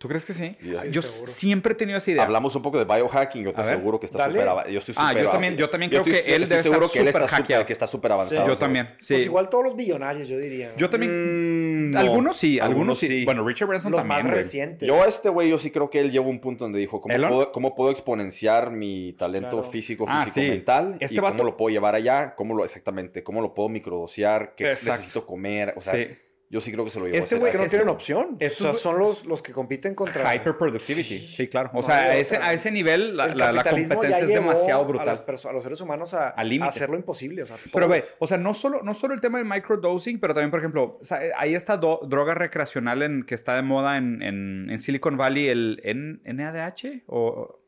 S1: ¿Tú crees que sí? Yo
S3: seguro.
S1: siempre he tenido esa idea.
S2: Hablamos un poco de biohacking, yo te
S1: A ver,
S2: aseguro que está súper ava- Yo estoy
S1: Ah, yo también- yo también
S2: yo
S1: creo
S2: estoy-
S1: que él
S2: estoy
S1: debe
S2: seguro
S1: estar
S2: que él está
S1: hackeado.
S2: que está súper avanzado.
S1: yo también. Sí.
S3: Pues igual todos los billonarios, yo diría. ¿no?
S1: Yo también.
S2: Mm, no.
S1: algunos sí, algunos sí. Bueno, Richard Branson
S3: los
S1: también,
S3: más recientes.
S2: Yo a este güey, yo sí creo que él lleva un punto donde dijo, ¿cómo, puedo, cómo puedo exponenciar mi talento
S3: Claro.
S2: físico,
S1: Ah,
S2: físico,
S1: sí.
S2: mental?
S1: Este
S2: y
S1: vato-
S2: cómo lo puedo llevar allá, cómo lo, exactamente, cómo lo puedo microdosear, qué
S1: Exacto.
S2: necesito comer. O sea,
S1: Sí.
S2: Yo sí creo que se lo llevó
S1: Este
S2: a
S1: güey
S3: que no tienen opción.
S1: Estos
S3: o sea,
S1: güey-
S3: son los, los que compiten contra...
S1: Hyperproductivity. Sí, claro. O
S3: No
S1: sea, a ese, a ese nivel la, la- la
S3: capitalismo ya
S1: competencia es demasiado
S3: A,
S1: brutal.
S3: las a los seres humanos a, a hacer lo imposible. O sea,
S1: Pero ve, o sea, no solo, no solo el tema de microdosing, pero también, por ejemplo, o sea, hay esta do- droga recreacional en, que está de moda en, en- en Silicon Valley, el N- NADH o...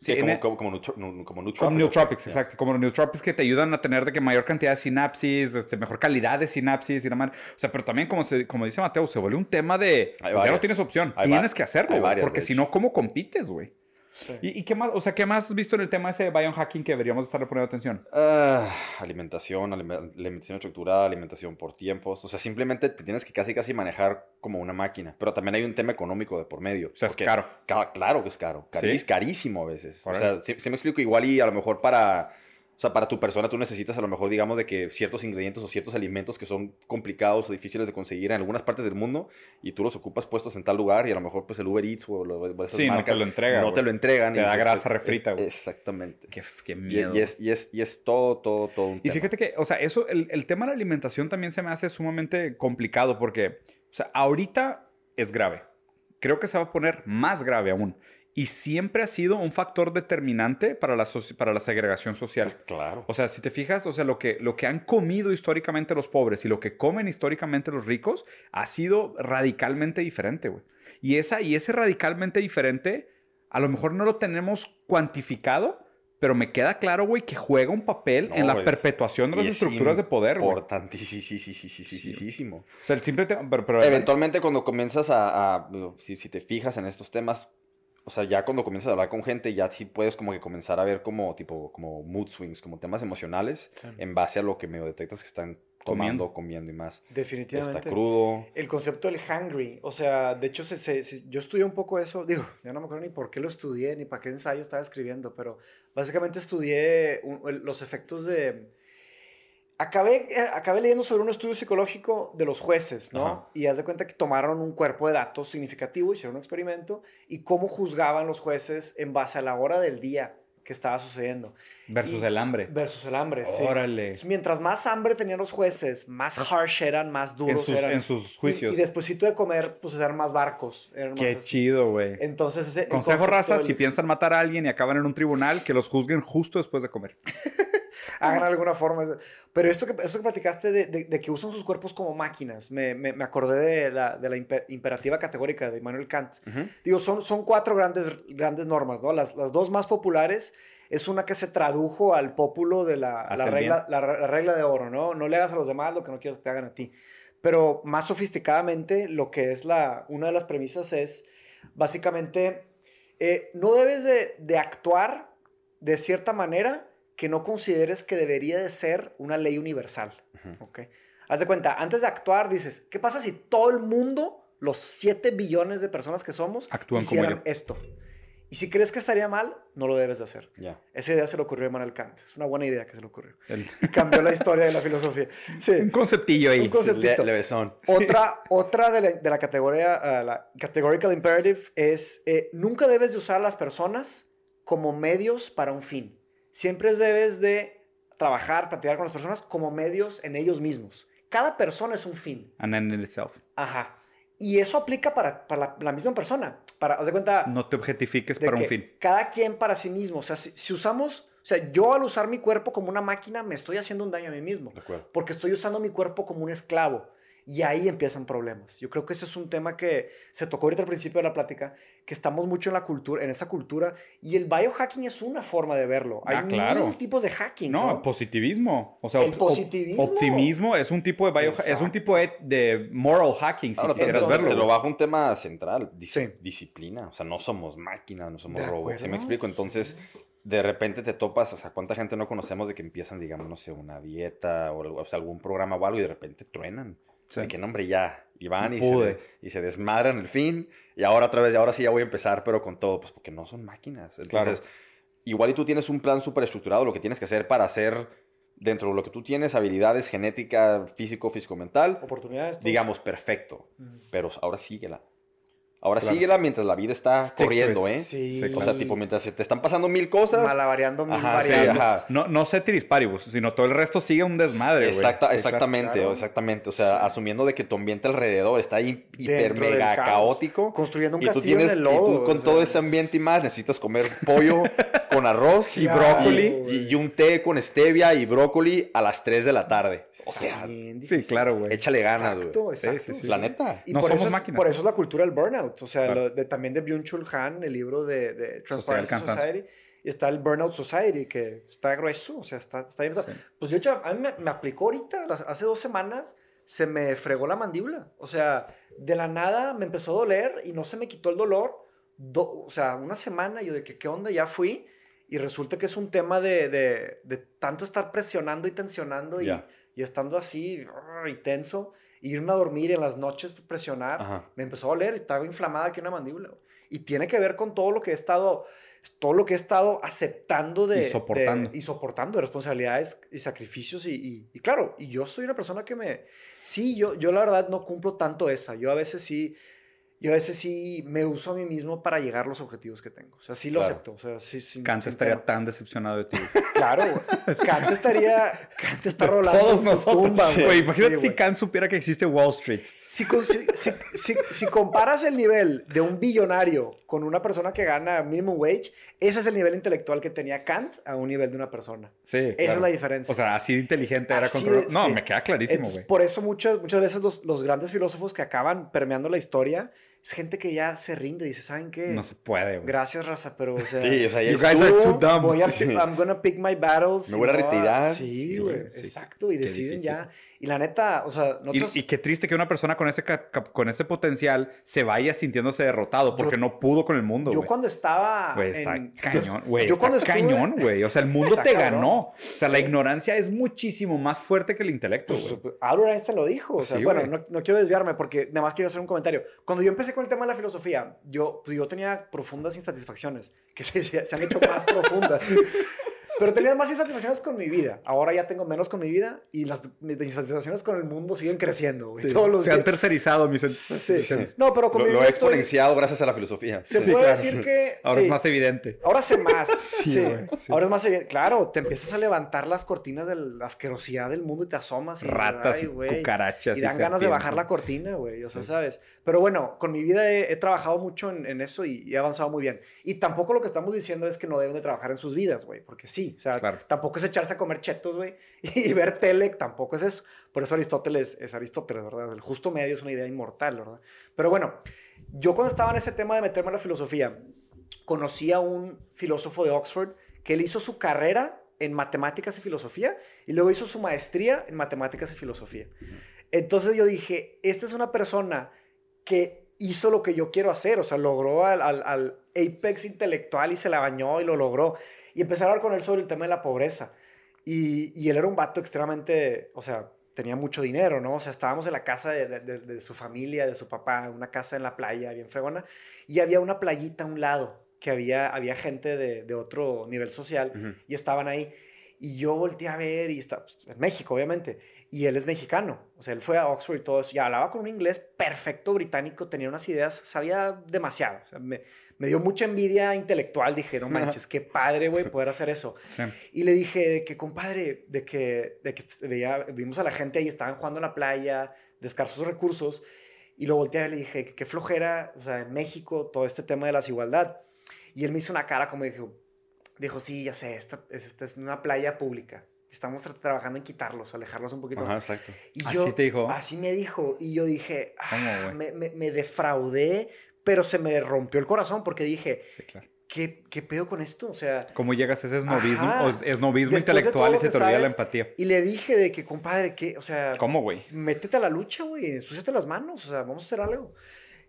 S2: Sí, como, como, como, como
S1: Como
S2: nootropics.
S1: exacto. Como los nootropics que te ayudan a tener de que mayor cantidad de sinapsis, este, mejor calidad de sinapsis y la madre. O sea, pero también, como, se, como dice Mateo, se vuelve un tema de. pues, ya no tienes opción.
S2: Hay
S1: tienes que hacerlo, güey, Porque si no, ¿cómo compites, güey?
S3: Sí.
S1: ¿Y, y qué más? O sea, ¿qué más has visto en el tema ese de biohacking que deberíamos estarle poniendo atención?
S2: Ah, alimentación, alime- alimentación estructurada, alimentación por tiempos. O sea, simplemente te tienes que casi casi manejar como una máquina. Pero también hay un tema económico de por medio.
S1: O sea, es caro.
S2: ca- claro que es caro. Cari-
S1: ¿Sí?
S2: carísimo a veces. O sea, si, si me explico, igual y a lo mejor para... O sea, para tu persona tú necesitas a lo mejor, digamos, de que ciertos ingredientes o ciertos alimentos que son complicados o difíciles de conseguir en algunas partes del mundo y tú los ocupas puestos en tal lugar y a lo mejor pues el Uber Eats o, lo- esas
S1: Sí, no
S2: marcas
S1: te lo entrega.
S2: no te
S1: güey.
S2: lo entregan.
S1: Te
S2: y
S1: da
S2: dices,
S1: grasa
S2: pues,
S1: refrita, güey.
S2: Exactamente.
S1: Qué, qué
S2: Y,
S1: miedo.
S2: y es, y, es, y es todo, todo, todo un
S1: Y
S2: tema.
S1: fíjate que, o sea, eso, el, el tema de la alimentación también se me hace sumamente complicado porque, o sea, ahorita es grave. Creo que se va a poner más grave aún. Y siempre ha sido un factor determinante para la, soci- para la segregación social.
S2: Claro.
S1: O sea, si te fijas, o sea, lo que, lo que han comido históricamente los pobres y lo que comen históricamente los ricos ha sido radicalmente diferente, güey. Y, esa, y ese radicalmente diferente, a lo mejor no lo tenemos cuantificado, pero me queda claro, güey, que juega un papel en
S2: No,
S1: la
S2: es-
S1: perpetuación de las
S2: es
S1: estructuras de poder, güey.
S2: Importantísimo.
S1: O sea, el simple. Pero, pero-
S2: Eventualmente cuando comienzas a, a- si, si te fijas en estos temas, o sea, ya cuando comienzas a hablar con gente, ya sí puedes como que comenzar a ver como tipo, como mood swings, como temas emocionales,
S3: Sí.
S2: en base a lo que medio detectas que están tomando,
S1: Comiendo.
S2: comiendo y más.
S3: Definitivamente.
S2: Está crudo.
S3: El concepto del hungry, o sea, de hecho, se, se- se- yo estudié un poco eso, digo, ya no me acuerdo ni por qué lo estudié, ni para qué ensayo estaba escribiendo, pero básicamente estudié un- los efectos de... Acabé, eh, acabé leyendo sobre un estudio psicológico de los jueces, ¿no?
S2: Ajá.
S3: Y haz de cuenta que tomaron un cuerpo de datos significativo, hicieron un experimento, y cómo juzgaban los jueces en base a la hora del día que estaba sucediendo,
S1: versus
S3: y-
S1: el hambre.
S3: versus el hambre, sí.
S1: Órale.
S3: Mientras más hambre tenían los jueces, más harsh eran, más
S1: En
S3: duros
S1: sus,
S3: eran.
S1: en sus
S3: Y-
S1: juicios.
S3: Y, despuésito de comer, pues eran más barcos. eran más
S1: Qué
S3: así.
S1: chido, güey.
S3: Entonces, ese,
S1: Consejo raza,
S3: del-
S1: si piensan matar a alguien y acaban en un tribunal, que los juzguen justo después de comer.
S3: Hagan alguna forma. Pero esto que, esto que platicaste de, de- de que usan sus cuerpos como máquinas, me, me- me acordé de la, de la imper- imperativa categórica de Immanuel Kant.
S2: Ujú.
S3: Digo, son, son cuatro grandes, grandes normas, ¿no? Las, las dos más populares es una que se tradujo al pópulo de la, la regla, la, la regla de oro, ¿no? No le hagas a los demás lo que no quieres que te hagan a ti. Pero más sofisticadamente, lo que es la, una de las premisas es, básicamente, eh, no debes de, de actuar de cierta manera que no consideres que debería de ser una ley universal.
S2: Ujú.
S3: ¿ok? Haz de cuenta, antes de actuar dices, ¿qué pasa si todo el mundo, los 7 billones de personas que somos,
S1: Actúan como
S3: hicieran
S1: yo.
S3: esto? Y si crees que estaría mal, no lo debes de hacer.
S2: Ya.
S3: Esa idea se le ocurrió a Manuel Kant. Es una buena idea que se le ocurrió.
S1: El-
S3: Y cambió la historia de la filosofía.
S1: un
S3: Sí.
S1: conceptillo ahí.
S3: Un conceptito.
S2: Le- levesón.
S3: Otra, otra de, la, de la categoría, ah, la categorical imperative es, eh, nunca debes de usar a las personas como medios para un fin. Siempre debes de trabajar, platicar con las personas como medios en ellos mismos. Cada persona es un fin.
S1: An end in itself.
S3: Ajá. Y eso aplica para, para la, la misma persona. Para, haz de cuenta,
S1: No te objetifiques para un fin.
S3: Cada quien para sí mismo. O sea, si, si usamos, o sea, yo al usar mi cuerpo como una máquina, me estoy haciendo un daño a mí mismo.
S2: De acuerdo.
S3: Porque estoy usando mi cuerpo como un esclavo. Y ahí empiezan problemas. Yo creo que ese es un tema que se tocó ahorita al principio de la plática, que estamos mucho en la cultura, en esa cultura, y el biohacking es una forma de verlo. Hay
S1: Ah, claro.
S3: mil tipos de hacking,
S1: No,
S3: ¿no?
S1: positivismo. O sea,
S3: El positivismo.
S1: optimismo es un tipo de bio- es un tipo de, de moral hacking, si
S2: Ahora, te,
S1: quisieras
S3: entonces-
S2: te
S1: verlo.
S2: lo bajo un tema central, dis-
S3: Sí.
S2: disciplina. O sea, no somos máquinas, no somos
S3: De
S2: robots. ¿Sí me explico? Entonces, de repente te topas, o sea, cuánta gente no conocemos de que empiezan, digamos, no sé, una dieta o, o sea, algún programa o algo y de repente truenan.
S1: Sí.
S2: De que, hombre, ya. Y van y se, y se desmadran el fin. Y ahora otra vez, ahora sí ya voy a empezar, pero con todo. Pues porque no son máquinas. Entonces, igual y tú tienes un plan súper estructurado, lo que tienes que hacer para hacer dentro de lo que tú tienes, habilidades, genética, físico, físico-mental,
S3: Oportunidades.
S2: digamos, perfecto.
S3: Mm.
S2: Pero ahora síguela. Ahora
S1: Claro.
S2: síguela mientras la vida está
S1: Stick
S2: corriendo. ¿eh?
S3: Sí.
S1: Sí,
S2: O sea, tipo, mientras se te están pasando mil cosas.
S3: Malabareando mil
S2: Ajá, sí,
S3: variables.
S2: ajá.
S1: No, no ceteris paribus, sino todo el resto sigue un desmadre, güey.
S2: Exacta,
S1: Sí, claro.
S2: exactamente,
S3: claro.
S2: exactamente. O sea, asumiendo de que tu ambiente alrededor está hi- hiper
S3: Dentro
S2: mega caótico.
S3: Construyendo un
S2: Y tú tienes,
S3: en el
S2: y
S3: lodo.
S2: tú con
S3: o
S2: todo ese ambiente y más necesitas comer pollo con arroz
S1: Y brócoli.
S3: güey.
S2: y, y un té con stevia y brócoli a las 3 de la tarde. O sea,
S1: Sí, claro, güey.
S2: échale ganas,
S3: Exacto,
S2: güey.
S3: exacto.
S1: Sí, sí, sí.
S2: La neta.
S3: Y
S1: No
S3: por
S1: somos
S3: eso es-
S1: máquinas.
S3: Por eso es la cultura del burnout. O sea,
S1: Claro.
S3: lo de, también de Byung-Chul Han, el libro de, de Transparency
S1: cansancio.
S3: Society. Y está el Burnout Society, que está grueso. O sea, está, está bien.
S1: Sí.
S3: Pues yo, hecho, a mí me, me aplicó ahorita, las- hace dos semanas, se me fregó la mandíbula. O sea, de la nada me empezó a doler y no se me quitó el dolor. Do- o sea, una semana yo de que, ¿qué onda? Ya fui. Y resulta que es un tema de, de, de tanto estar presionando y tensionando y,
S2: Ya.
S3: y estando así y tenso. Y irme a dormir y en las noches presionar.
S2: Ajá.
S3: Me empezó a doler y estaba inflamada aquí una mandíbula. Y tiene que ver con todo lo que he estado, todo lo que he estado aceptando de...
S1: Y soportando.
S3: de- y soportando de responsabilidades y sacrificios. Y, y- y claro, y yo soy una persona que me... Sí, yo, yo la verdad no cumplo tanto esa. Yo a veces sí... Yo a veces sí me uso a mí mismo para llegar a los objetivos que tengo. O sea, sí lo
S2: Claro.
S3: acepto. O sea, sí, sin-
S1: Kant estaría tan decepcionado de ti.
S3: Claro, güey. Kant estaría... Kant está
S1: De
S3: rolando
S1: Todos nosotros.
S3: tumba,
S1: Güey, imagínate si
S3: güey.
S1: Kant supiera que existe Wall Street.
S3: Si, si, si- comparas el nivel de un billonario con una persona que gana minimum wage, ese es el nivel intelectual que tenía Kant a un nivel de una persona.
S1: Sí,
S3: Esa
S1: claro.
S3: es la diferencia.
S1: O sea, así de inteligente era
S3: de-
S1: No,
S3: sí.
S1: me queda clarísimo,
S3: Entonces,
S1: güey.
S3: por eso muchas, muchas veces los, los grandes filósofos que acaban permeando la historia es gente que ya se rinde y dice, ¿saben qué?
S1: No se puede, güey.
S3: Gracias, raza, pero o sea...
S2: Sí, o sea, ya
S1: You guys are too dumb.
S3: Voy a,
S2: Sí.
S3: I'm gonna pick my battles.
S2: Me voy a retirar.
S3: Sí,
S2: Sí,
S3: güey.
S1: sí.
S3: Exacto. Y deciden ya. Y la neta, o sea, nosotros...
S1: Y, y qué triste que una persona con ese, con ese potencial se vaya sintiéndose derrotado porque
S3: Yo-
S1: no pudo con el mundo,
S3: yo
S1: güey.
S3: cuando estaba...
S1: Güey, está
S3: en-
S1: cañón, güey.
S3: yo
S1: está
S3: cuando estuve-
S1: cañón, güey. O sea, el mundo te
S3: cabrón.
S1: ganó. O sea, la ignorancia es muchísimo más fuerte que el intelecto,
S3: Pues. Albert Einstein lo dijo. O sea,
S1: Sí,
S3: bueno, no, no quiero desviarme porque nada más quiero hacer un comentario. Cuando yo empecé con el tema de la filosofía, yo, pues, yo tenía profundas insatisfacciones, que se- se han hecho más profundas. Pero tenía más insatisfacciones con mi vida. Ahora ya tengo menos con mi vida y las mis insatisfacciones con el mundo siguen creciendo. güey,
S1: Sí.
S3: Todos los
S1: se han
S3: días.
S1: tercerizado mis
S3: Sí.
S1: insatisfacciones.
S3: No, pero con
S2: Lo,
S3: mi
S2: lo
S3: vida
S2: he
S3: estoy-
S2: exponenciado gracias a la filosofía.
S3: Se
S1: Sí,
S3: puede
S1: claro.
S3: decir que...
S1: Ahora
S3: sí.
S1: es más evidente.
S3: Ahora sé más. sí,
S1: güey, sí.
S3: Ahora es más evidente. Claro, te empiezas a levantar las cortinas de la asquerosidad del mundo y te asomas. Y dices,
S1: Ratas
S3: "Ay,
S1: y
S3: güey".
S1: cucarachas.
S3: Y dan ganas de bajar la cortina, güey. O sea,
S1: Sí.
S3: ¿sabes? Pero bueno, con mi vida he, he trabajado mucho en, en eso y, y he avanzado muy bien. Y tampoco lo que estamos diciendo es que no deben de trabajar en sus vidas, güey. Porque sí. O sea,
S1: Claro.
S3: tampoco es echarse a comer chetos, güey. Y ver tele, tampoco es eso. Por eso Aristóteles es Aristóteles, ¿verdad? El justo medio es una idea inmortal, ¿verdad? Pero bueno, yo cuando estaba en ese tema de meterme en la filosofía, conocí a un filósofo de Oxford que él hizo su carrera en matemáticas y filosofía y luego hizo su maestría en matemáticas y filosofía. Entonces yo dije, esta es una persona que hizo lo que yo quiero hacer, o sea, logró al, al- al apex intelectual y se la bañó y lo logró. Y empecé a hablar con él sobre el tema de la pobreza. Y, y él era un vato extremadamente, o sea, tenía mucho dinero, ¿no? O sea, estábamos en la casa de, de- de- de su familia, de su papá, una casa en la playa bien fregona, y había una playita a un lado, que había, había gente de, de otro nivel social, y estaban ahí. Y yo volteé a ver, y está pues, en México, obviamente. Y él es mexicano. O sea, él fue a Oxford y todo eso. Y hablaba con un inglés perfecto británico, tenía unas ideas, sabía demasiado. O sea, me, me dio mucha envidia intelectual. Dije, no manches, qué padre, güey, poder hacer eso.
S1: Sí.
S3: Y le dije de que, compadre, de que, de que veía, vimos a la gente ahí, estaban jugando en la playa, de escasos recursos. Y lo volteé y le dije, qué flojera, o sea, en México, todo este tema de la desigualdad. Y él me hizo una cara como dijo, dijo, sí, ya sé, esta, es, esta es una playa pública. Estamos tra- trabajando en quitarlos, alejarlos un poquito.
S2: Ajá, exacto.
S3: Y
S1: ¿Así
S3: yo,
S1: te dijo?
S3: Así me dijo. Y yo dije,
S1: ¿Cómo,
S3: ah, me, me defraudé, pero se me rompió el corazón porque dije,
S1: Sí, claro.
S3: ¿qué, qué pedo con esto? O sea,
S1: ¿Cómo llegas a ese esnovismo, esnovismo intelectual y se te olvida la empatía?
S3: y le dije de que, compadre, que, o sea,
S1: ¿Cómo, güey?
S3: métete a la lucha, güey, ensúciate las manos, o sea, vamos a hacer algo.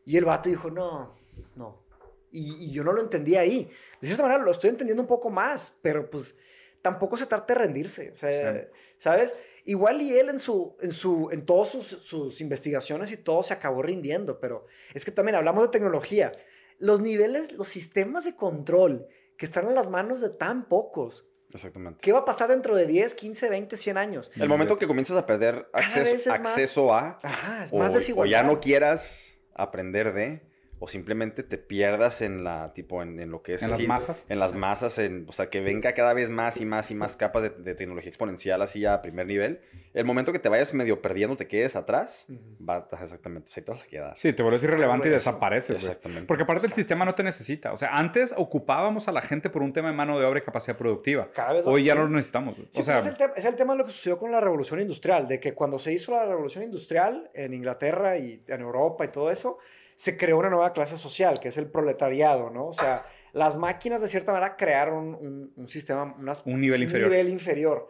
S3: Y el vato dijo, no, no. Y, y yo no lo entendí ahí. De cierta manera lo estoy entendiendo un poco más, pero pues tampoco se trata de rendirse, o sea,
S1: Sí.
S3: ¿sabes? Igual y él en, su, en, su, en todas sus, sus investigaciones y todo se acabó rindiendo, pero es que también hablamos de tecnología. Los niveles, los sistemas de control que están en las manos de tan pocos.
S2: Exactamente.
S3: ¿Qué va a pasar dentro de 10, 15, 20, 100 años?
S2: El momento que comienzas a perder acceso,
S3: más-
S2: acceso a,
S3: Ajá, es
S2: o,
S3: más
S2: o
S3: desigualdad.
S2: ya no quieras aprender de, o simplemente te pierdas en la, tipo, en, en lo que es
S1: En las
S2: así,
S1: masas.
S2: En las masas, en, o sea, que venga cada vez más y más y más capas de, de tecnología exponencial así a primer nivel. El momento que te vayas medio perdiendo, te quedes atrás,
S3: Ujú.
S2: va, exactamente, ahí te vas a quedar.
S1: Sí, te vuelves irrelevante y desapareces.
S2: Exactamente.
S1: Porque aparte el sistema no te necesita. O sea, antes ocupábamos a la gente por un tema de mano de obra y capacidad productiva.
S3: Cada vez
S1: Hoy ya
S3: sí.
S1: no lo necesitamos.
S3: Sí,
S1: o sea,
S3: pues es, el es el tema de lo que sucedió con la revolución industrial, de que cuando se hizo la revolución industrial en Inglaterra y en Europa y todo eso, se creó una nueva clase social, que es el proletariado, ¿no? O sea, las máquinas de cierta manera crearon un, un sistema, unas-
S1: un nivel inferior.
S3: nivel inferior,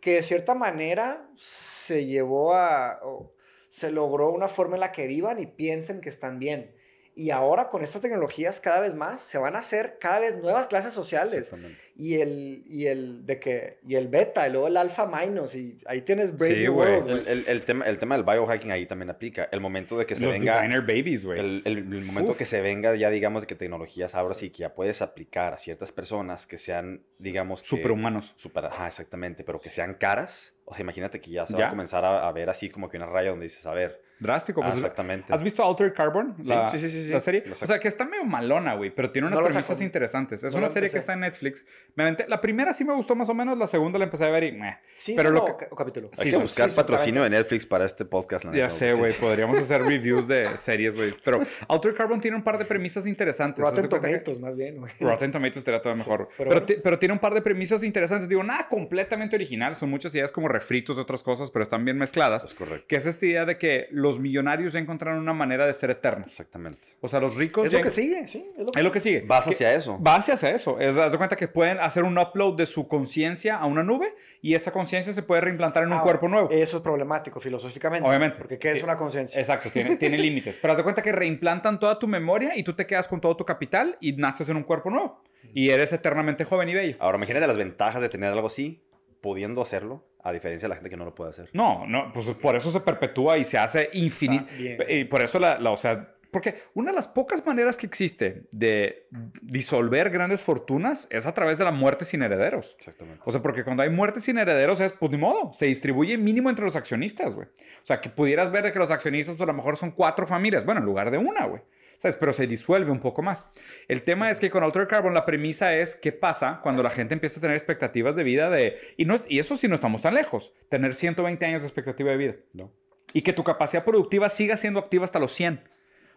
S3: que de cierta manera se llevó a, o se logró una forma en la que vivan y piensen que están bien. Y ahora con estas tecnologías cada vez más se van a hacer cada vez nuevas clases sociales y el, y el de que y el beta y luego el alfa minus y ahí tienes Brave
S1: Sí,
S3: New
S1: güey.
S3: World,
S2: El, el- el tema, el tema del biohacking ahí también aplica. El momento de que se
S1: Los
S2: venga...
S1: designer babies, güey.
S2: El, el- el momento
S1: Uf.
S2: que se venga ya, digamos, de que tecnologías ahora sí que ya puedes aplicar a ciertas personas que sean, digamos, que...
S1: Superhumanos.
S2: Super, ajá, exactamente, pero que sean caras. O sea, imagínate que ya se va
S1: Ya.
S2: a comenzar a, a ver así como que una raya donde dices, a ver,
S1: Drástico.
S2: ah,
S1: Pues,
S2: exactamente.
S1: ¿Has visto Altered Carbon?
S2: Sí,
S1: La,
S2: sí, sí, sí, sí.
S1: la serie.
S2: La
S1: O sea, que está medio malona, güey, pero tiene unas
S3: No
S1: premisas
S3: saco.
S1: interesantes. Es
S3: No
S1: una serie que
S3: empecé.
S1: está en Netflix. Me aventé- la primera sí me gustó más o menos, la segunda la empecé a ver y... meh.
S3: Sí,
S1: pero lo que-
S3: capítulo.
S2: Hay que buscar patrocinio de Netflix para este podcast. la
S1: Ya
S2: neta,
S1: sé, güey, podríamos hacer reviews de series, güey. Pero Altered Carbon tiene un par de premisas interesantes.
S3: Rotten
S1: cuenta que-
S3: Tomatoes, más bien, güey.
S1: Rotten Tomatoes estaría todo mejor.
S3: Sí,
S1: pero,
S3: pero
S1: ti- pero tiene un par de premisas interesantes. Digo, nada completamente original. Son muchas ideas como refritos de otras cosas, pero están bien mezcladas.
S2: Es correcto.
S1: Que es esta idea de que los millonarios ya encontraron una manera de ser eternos.
S2: Exactamente.
S1: O sea, los ricos...
S3: Es lo que sigue, sí. Es lo que,
S1: Es lo que sigue.
S2: Vas
S1: Que-
S2: hacia eso.
S1: Va hacia eso. Es, haz de cuenta que pueden hacer un upload de su conciencia a una nube y esa conciencia se puede reimplantar en un
S3: Ah,
S1: cuerpo nuevo.
S3: Eso es problemático filosóficamente.
S1: Obviamente.
S3: Porque ¿qué es
S1: Eh,
S3: una conciencia?
S1: Exacto, tiene, tiene límites. Pero haz de cuenta que reimplantan toda tu memoria y tú te quedas con todo tu capital y naces en un cuerpo nuevo. Y eres eternamente joven y bello.
S2: Ahora, imagínate las ventajas de tener algo así, pudiendo hacerlo, a diferencia de la gente que no lo puede hacer.
S1: No, no, pues por eso se perpetúa y se hace infinito.
S3: Bien.
S1: Y por eso la, la- o sea, porque una de las pocas maneras que existe de disolver grandes fortunas es a través de la muerte sin herederos.
S2: Exactamente.
S1: O sea, porque cuando hay muertes sin herederos es, pues ni modo, se distribuye mínimo entre los accionistas, güey. O sea, que pudieras ver de que los accionistas, pues a lo mejor son cuatro familias, bueno, en lugar de una, güey. ¿Sabes? Pero se disuelve un poco más. El tema es que con Altered Carbon la premisa es qué pasa cuando la gente empieza a tener expectativas de vida de... Y, no es, y eso sí no estamos tan lejos. Tener 120 años de expectativa de vida.
S2: ¿No?
S1: Y que tu capacidad productiva siga siendo activa hasta los 100.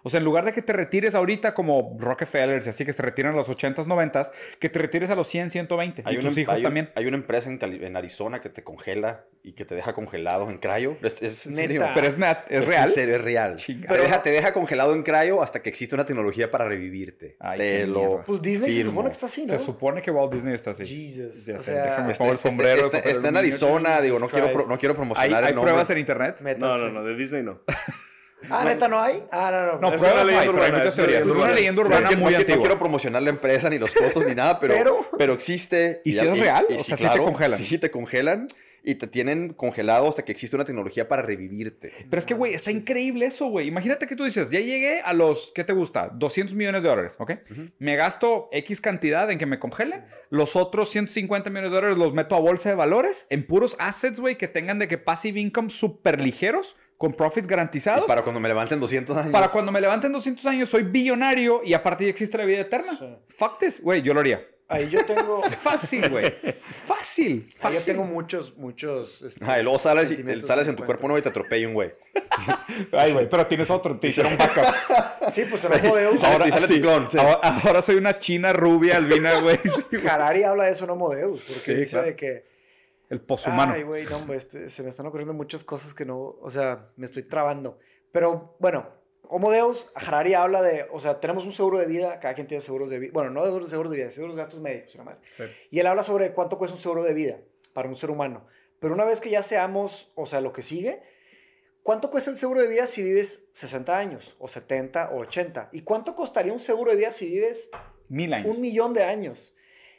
S1: O sea, en lugar de que te retires ahorita como Rockefeller y así que se retiran a los 80s, 90s, que te retires a los 100, 120.
S2: Hay
S1: y
S2: una,
S1: tus hijos
S2: hay un-
S1: también.
S2: hay una empresa en, Cali- en Arizona que te congela y que te deja congelado en cryo. Es, es en serio.
S1: Pero es, nat- es
S2: Es
S1: real.
S2: En serio, es real.
S1: Chingada.
S2: Te deja, te deja congelado en cryo hasta que existe una tecnología para revivirte.
S1: Ay,
S2: te lo
S1: mierda.
S3: Pues Disney se supone que está así, ¿no?
S1: Se supone que Walt Disney está así.
S3: Jesus.
S1: Ya
S3: o sea,
S1: déjame
S2: Está,
S1: pongo el sombrero.
S2: está- en. Arizona, digo, no
S3: Jesus
S2: quiero, pro-
S3: Christ.
S2: no quiero
S1: ¿Hay,
S2: promocionar
S1: hay
S2: el nombre.
S1: pruebas en internet?
S4: No, no, no, de Disney no.
S3: Ah, neta, ¿no hay? Ah, no, no.
S1: No,
S4: Es
S1: pruebas
S4: una
S1: no hay,
S4: leyenda
S1: pero hay
S4: urbana,
S1: muchas
S4: es una
S1: teorías. Es
S4: leyenda
S1: una
S4: urbana.
S1: leyenda
S2: Sí,
S1: urbana
S2: no quiero-
S1: muy
S2: no, quiero- no
S1: antigua.
S2: quiero promocionar la empresa ni los costos ni nada, pero,
S3: Pero-
S2: pero, existe.
S1: ¿Y si es real? O sea, sí te congelan.
S2: Sí, te congelan y te tienen congelado hasta que existe una tecnología para revivirte.
S1: Pero es que, güey, está increíble eso, güey. Imagínate que tú dices, ya llegué a los, ¿qué te gusta? 200 millones de dólares, ¿ok?
S2: Ujú.
S1: Me gasto X cantidad en que me congele. Los otros 150 millones de dólares los meto a bolsa de valores en puros assets, güey, que tengan de que passive income súper ligeros, con profits garantizados.
S2: Y para cuando me levanten 200 años.
S1: Para cuando me levanten 200 años soy billonario y aparte ya existe la vida eterna.
S3: Sí.
S1: Fuck this, güey, yo lo haría.
S3: Ahí yo tengo...
S1: Fácil, güey. Fácil.
S3: Ahí
S1: Fácil.
S3: yo tengo muchos, muchos... este,
S2: y luego sales, y,
S3: sentimientos
S2: sales en tu cuerpo nuevo y te atropella un güey.
S1: Ay, güey, pero tienes otro, te hicieron backup.
S3: Sí, pues en Homo Deus.
S2: Y sale- y sale tu clon, sí.
S1: ahora, ahora soy una china rubia albina, güey. Sí.
S3: Harari habla de eso en Homo Deus, porque
S1: Sí,
S3: dice
S1: claro.
S3: de que...
S1: El poshumano.
S3: Ay, güey, no, hombre, este, se me están ocurriendo muchas cosas que no... O sea, me estoy trabando. Pero, bueno, Homo Deus, Harari habla de... O sea, tenemos un seguro de vida, cada quien tiene seguros de vida. Bueno, no de seguros de vida, seguros de gastos médicos, una madre.
S1: Sí.
S3: Y él habla sobre cuánto cuesta un seguro de vida para un ser humano. Pero una vez que ya seamos, o sea, lo que sigue, ¿cuánto cuesta el seguro de vida si vives 60 años, o 70, o 80? ¿Y cuánto costaría un seguro de vida si vives
S1: Mil años.
S3: un millón de años?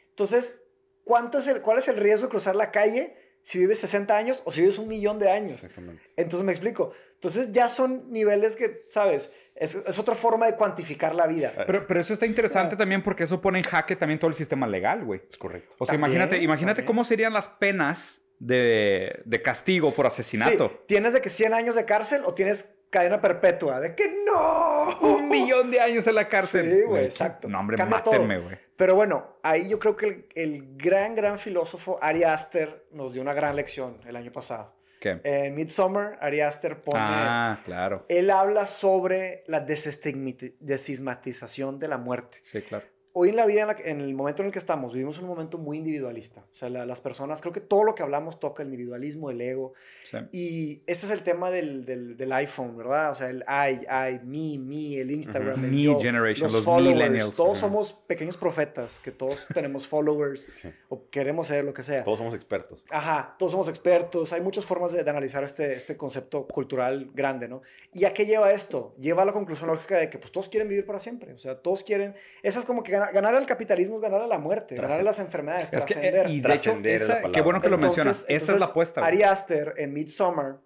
S3: Entonces, ¿cuánto es el, ¿cuál es el riesgo de cruzar la calle si vives 60 años o si vives un millón de años.
S2: Exactamente.
S3: Entonces me explico. Entonces ya son niveles que, ¿sabes? Es, es otra forma de cuantificar la vida.
S1: Pero, pero eso está interesante
S3: Ah.
S1: también porque eso pone en jaque también todo el sistema legal, güey.
S2: Es correcto.
S1: O sea,
S3: También,
S1: imagínate, imagínate
S3: también.
S1: cómo serían las penas de, de castigo por asesinato.
S3: Sí, ¿Tienes de que 100 años de cárcel o tienes cadena perpetua? De que no.
S1: Un millón de años en la cárcel.
S3: Sí, güey, exacto.
S1: No, hombre,
S3: Cambia
S1: mátenme, güey.
S3: Pero bueno, ahí yo creo que el, el gran, gran filósofo Ari Aster nos dio una gran lección el año pasado.
S1: ¿Qué?
S3: En Midsommar, Ari Aster pone...
S1: Ah, claro.
S3: Él habla sobre la desestigmati- desismatización de la muerte.
S1: Sí, claro.
S3: Hoy en la vida, en, la en el momento en el que estamos, vivimos un momento muy individualista. O sea, la- las personas, creo que todo lo que hablamos toca el individualismo, el ego.
S1: Sí.
S3: Y este es el tema del, del, del iPhone, ¿verdad? O sea, el I, I, me, me, el Instagram,
S2: Ujú.
S3: el
S1: Me
S3: yo,
S1: generation, los
S3: followers.
S1: millennials.
S3: Todos
S2: Ujú.
S3: somos pequeños profetas, que todos tenemos followers
S2: Sí.
S3: o queremos ser lo que sea.
S2: Todos somos expertos.
S3: Ajá, todos somos expertos, hay muchas formas de, de analizar este, este concepto cultural grande, ¿no? ¿Y a qué lleva esto? Lleva a la conclusión lógica de que pues todos quieren vivir para siempre, o sea, todos quieren, esa es como que ganar, ganar al capitalismo es ganar a la muerte, ganar a las enfermedades,
S1: Es que, eh,
S3: trascender.
S1: y de hecho, esa- qué bueno que lo
S3: Entonces-
S1: mencionas. Esa es la apuesta.
S3: Ari Aster en Midsommar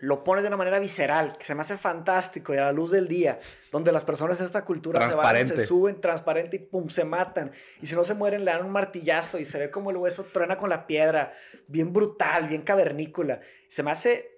S3: lo pone de una manera visceral, que se me hace fantástico y a la luz del día, donde las personas de esta cultura se van, se suben transparente y pum, se matan. Y si no se mueren, le dan un martillazo y se ve como el hueso truena con la piedra, bien brutal, bien cavernícola. Se me hace,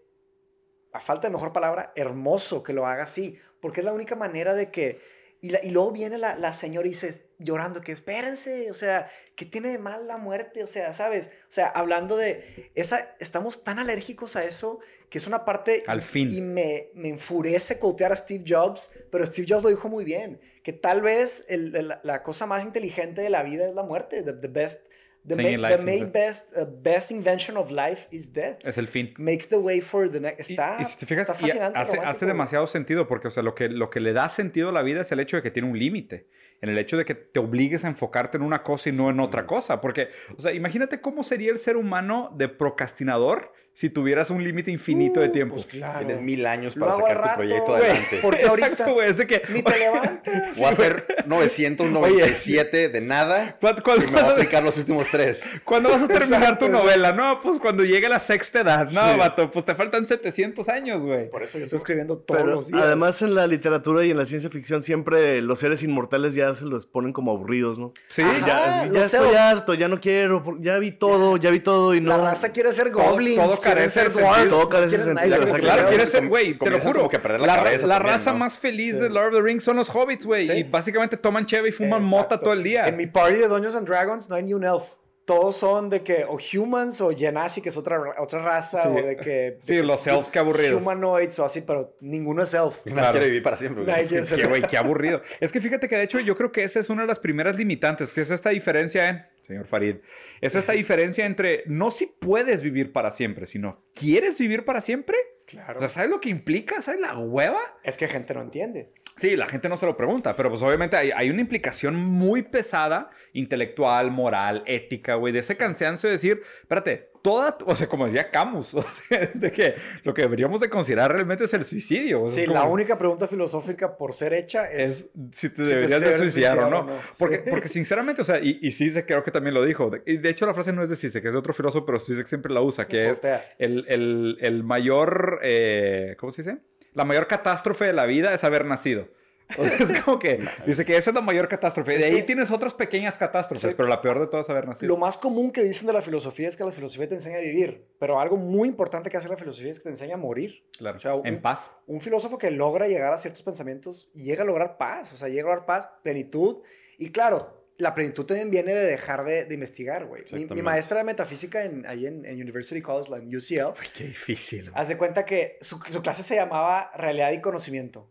S3: a falta de mejor palabra, hermoso que lo haga así, porque es la única manera de que... Y, la- y luego viene la, la señora y dice, llorando, que espérense, o sea, ¿qué tiene de mal la muerte? O sea, ¿sabes? O sea, hablando de, esa, estamos tan alérgicos a eso que es una parte...
S1: Al fin.
S3: Y me, me enfurece quotear a Steve Jobs, pero Steve Jobs lo dijo muy bien, que tal vez el- el- la cosa más inteligente de la vida es la muerte, the, the best... The,
S1: Thing
S3: ma-
S1: in
S3: the
S1: life
S3: main best, uh, best invention of life is death.
S1: Es el fin.
S3: Makes the way for the next.
S1: Y-
S3: Está,
S1: y, si te fijas, y hace, hace demasiado sentido porque, o sea, lo que, lo que le da sentido a la vida es el hecho de que tiene un límite. En el hecho de que te obligues a enfocarte en una cosa y no en otra cosa. Porque, o sea, imagínate cómo sería el ser humano de procrastinador si tuvieras un límite infinito de
S3: Uh,
S1: tiempo.
S3: pues claro.
S2: Tienes mil años para sacar tu
S3: rato,
S2: proyecto
S3: güey.
S2: adelante.
S3: Porque ahorita
S1: Exacto, güey. Es de que.
S3: ni te levantas.
S2: Voy a hacer 997 de nada
S1: ¿Cuándo, cuándo
S2: y me
S1: vas
S2: voy a
S1: a,
S2: aplicar los últimos tres.
S1: cuándo vas a terminar
S3: Exacto,
S1: tu novela? No, pues cuando llegue la sexta edad. No,
S2: Sí.
S1: vato, pues te faltan 700 años, güey.
S3: Por eso yo estoy escribiendo todos
S4: Pero
S3: los días.
S4: además en la literatura y en la ciencia ficción siempre los seres inmortales ya se los ponen como aburridos, ¿no?
S1: Sí.
S3: Ajá.
S4: Ya, ya estoy harto, ya no quiero, ya vi todo, ya vi todo y no.
S3: la raza quiere ser
S1: Todo-
S3: goblins.
S1: todo
S3: quiere
S1: carece de sentido.
S4: Todo carece de sentido,
S3: nadie
S1: Claro, quiere ser, güey, te lo juro.
S2: que perder la
S1: la,
S2: cabeza
S1: la
S2: también,
S1: raza
S2: ¿no?
S1: más feliz
S3: Sí.
S1: de Lord of the Rings son los hobbits, güey.
S3: Sí.
S1: Y básicamente toman cheve y fuman
S3: Exacto.
S1: mota todo el día.
S3: En mi party de Dungeons and Dragons no hay ni un elf. Todos son de que o humans o genasi, que es otra, otra raza,
S1: Sí.
S3: o de que...
S1: Sí,
S3: de que-
S1: los elves, qué aburridos.
S3: Humanoids o así, pero ninguno es elf.
S2: Nadie
S1: Claro.
S2: quiere vivir para siempre. güey.
S3: Nadie ser
S1: Qué, güey, qué aburrido. Es que fíjate que de hecho yo creo que esa es una de las primeras limitantes, que es esta diferencia, ¿eh? Señor Farid, es esta diferencia entre no si puedes vivir para siempre, sino ¿quieres vivir para siempre?
S3: Claro.
S1: O sea, ¿sabes lo que implica? ¿Sabes la hueva?
S3: es que gente no entiende.
S1: Sí, la gente no se lo pregunta, pero pues obviamente hay, hay una implicación muy pesada, intelectual, moral, ética, güey, de ese cansancio de decir, espérate, toda, o sea, como decía Camus, o sea, es de que lo que deberíamos de considerar realmente es el suicidio. o sea,
S3: Sí,
S1: es
S3: la
S1: como-
S3: única pregunta filosófica por ser hecha es...
S1: es si te
S3: si te
S1: deberías de suicidar o no.
S3: no.
S1: Porque,
S3: Sí.
S1: porque sinceramente, o sea, y, y Zizek creo que también lo dijo. de- Y de hecho la frase no es de Zizek, es de otro filósofo, pero Zizek siempre la usa, que es el, el- el mayor, eh, ¿cómo se dice? La mayor catástrofe de la vida es haber nacido. O sea, es como que dice que esa es la mayor catástrofe. De ahí tienes otras pequeñas catástrofes,
S3: Sí.
S1: pero la peor de todas es haber nacido.
S3: Lo más común que dicen de la filosofía es que la filosofía te enseña a vivir, pero algo muy importante que hace la filosofía es que te enseña a morir.
S1: Claro,
S3: o sea, un-
S1: en paz.
S3: Un filósofo que logra llegar a ciertos pensamientos llega a lograr paz, o sea, llega a lograr paz, plenitud, y claro, la plenitud también viene de dejar de, de investigar, güey. Mi, mi maestra de metafísica en, ahí en, en University College, en UCL,
S1: qué difícil.
S3: haz de cuenta que su, su clase se llamaba Realidad y Conocimiento.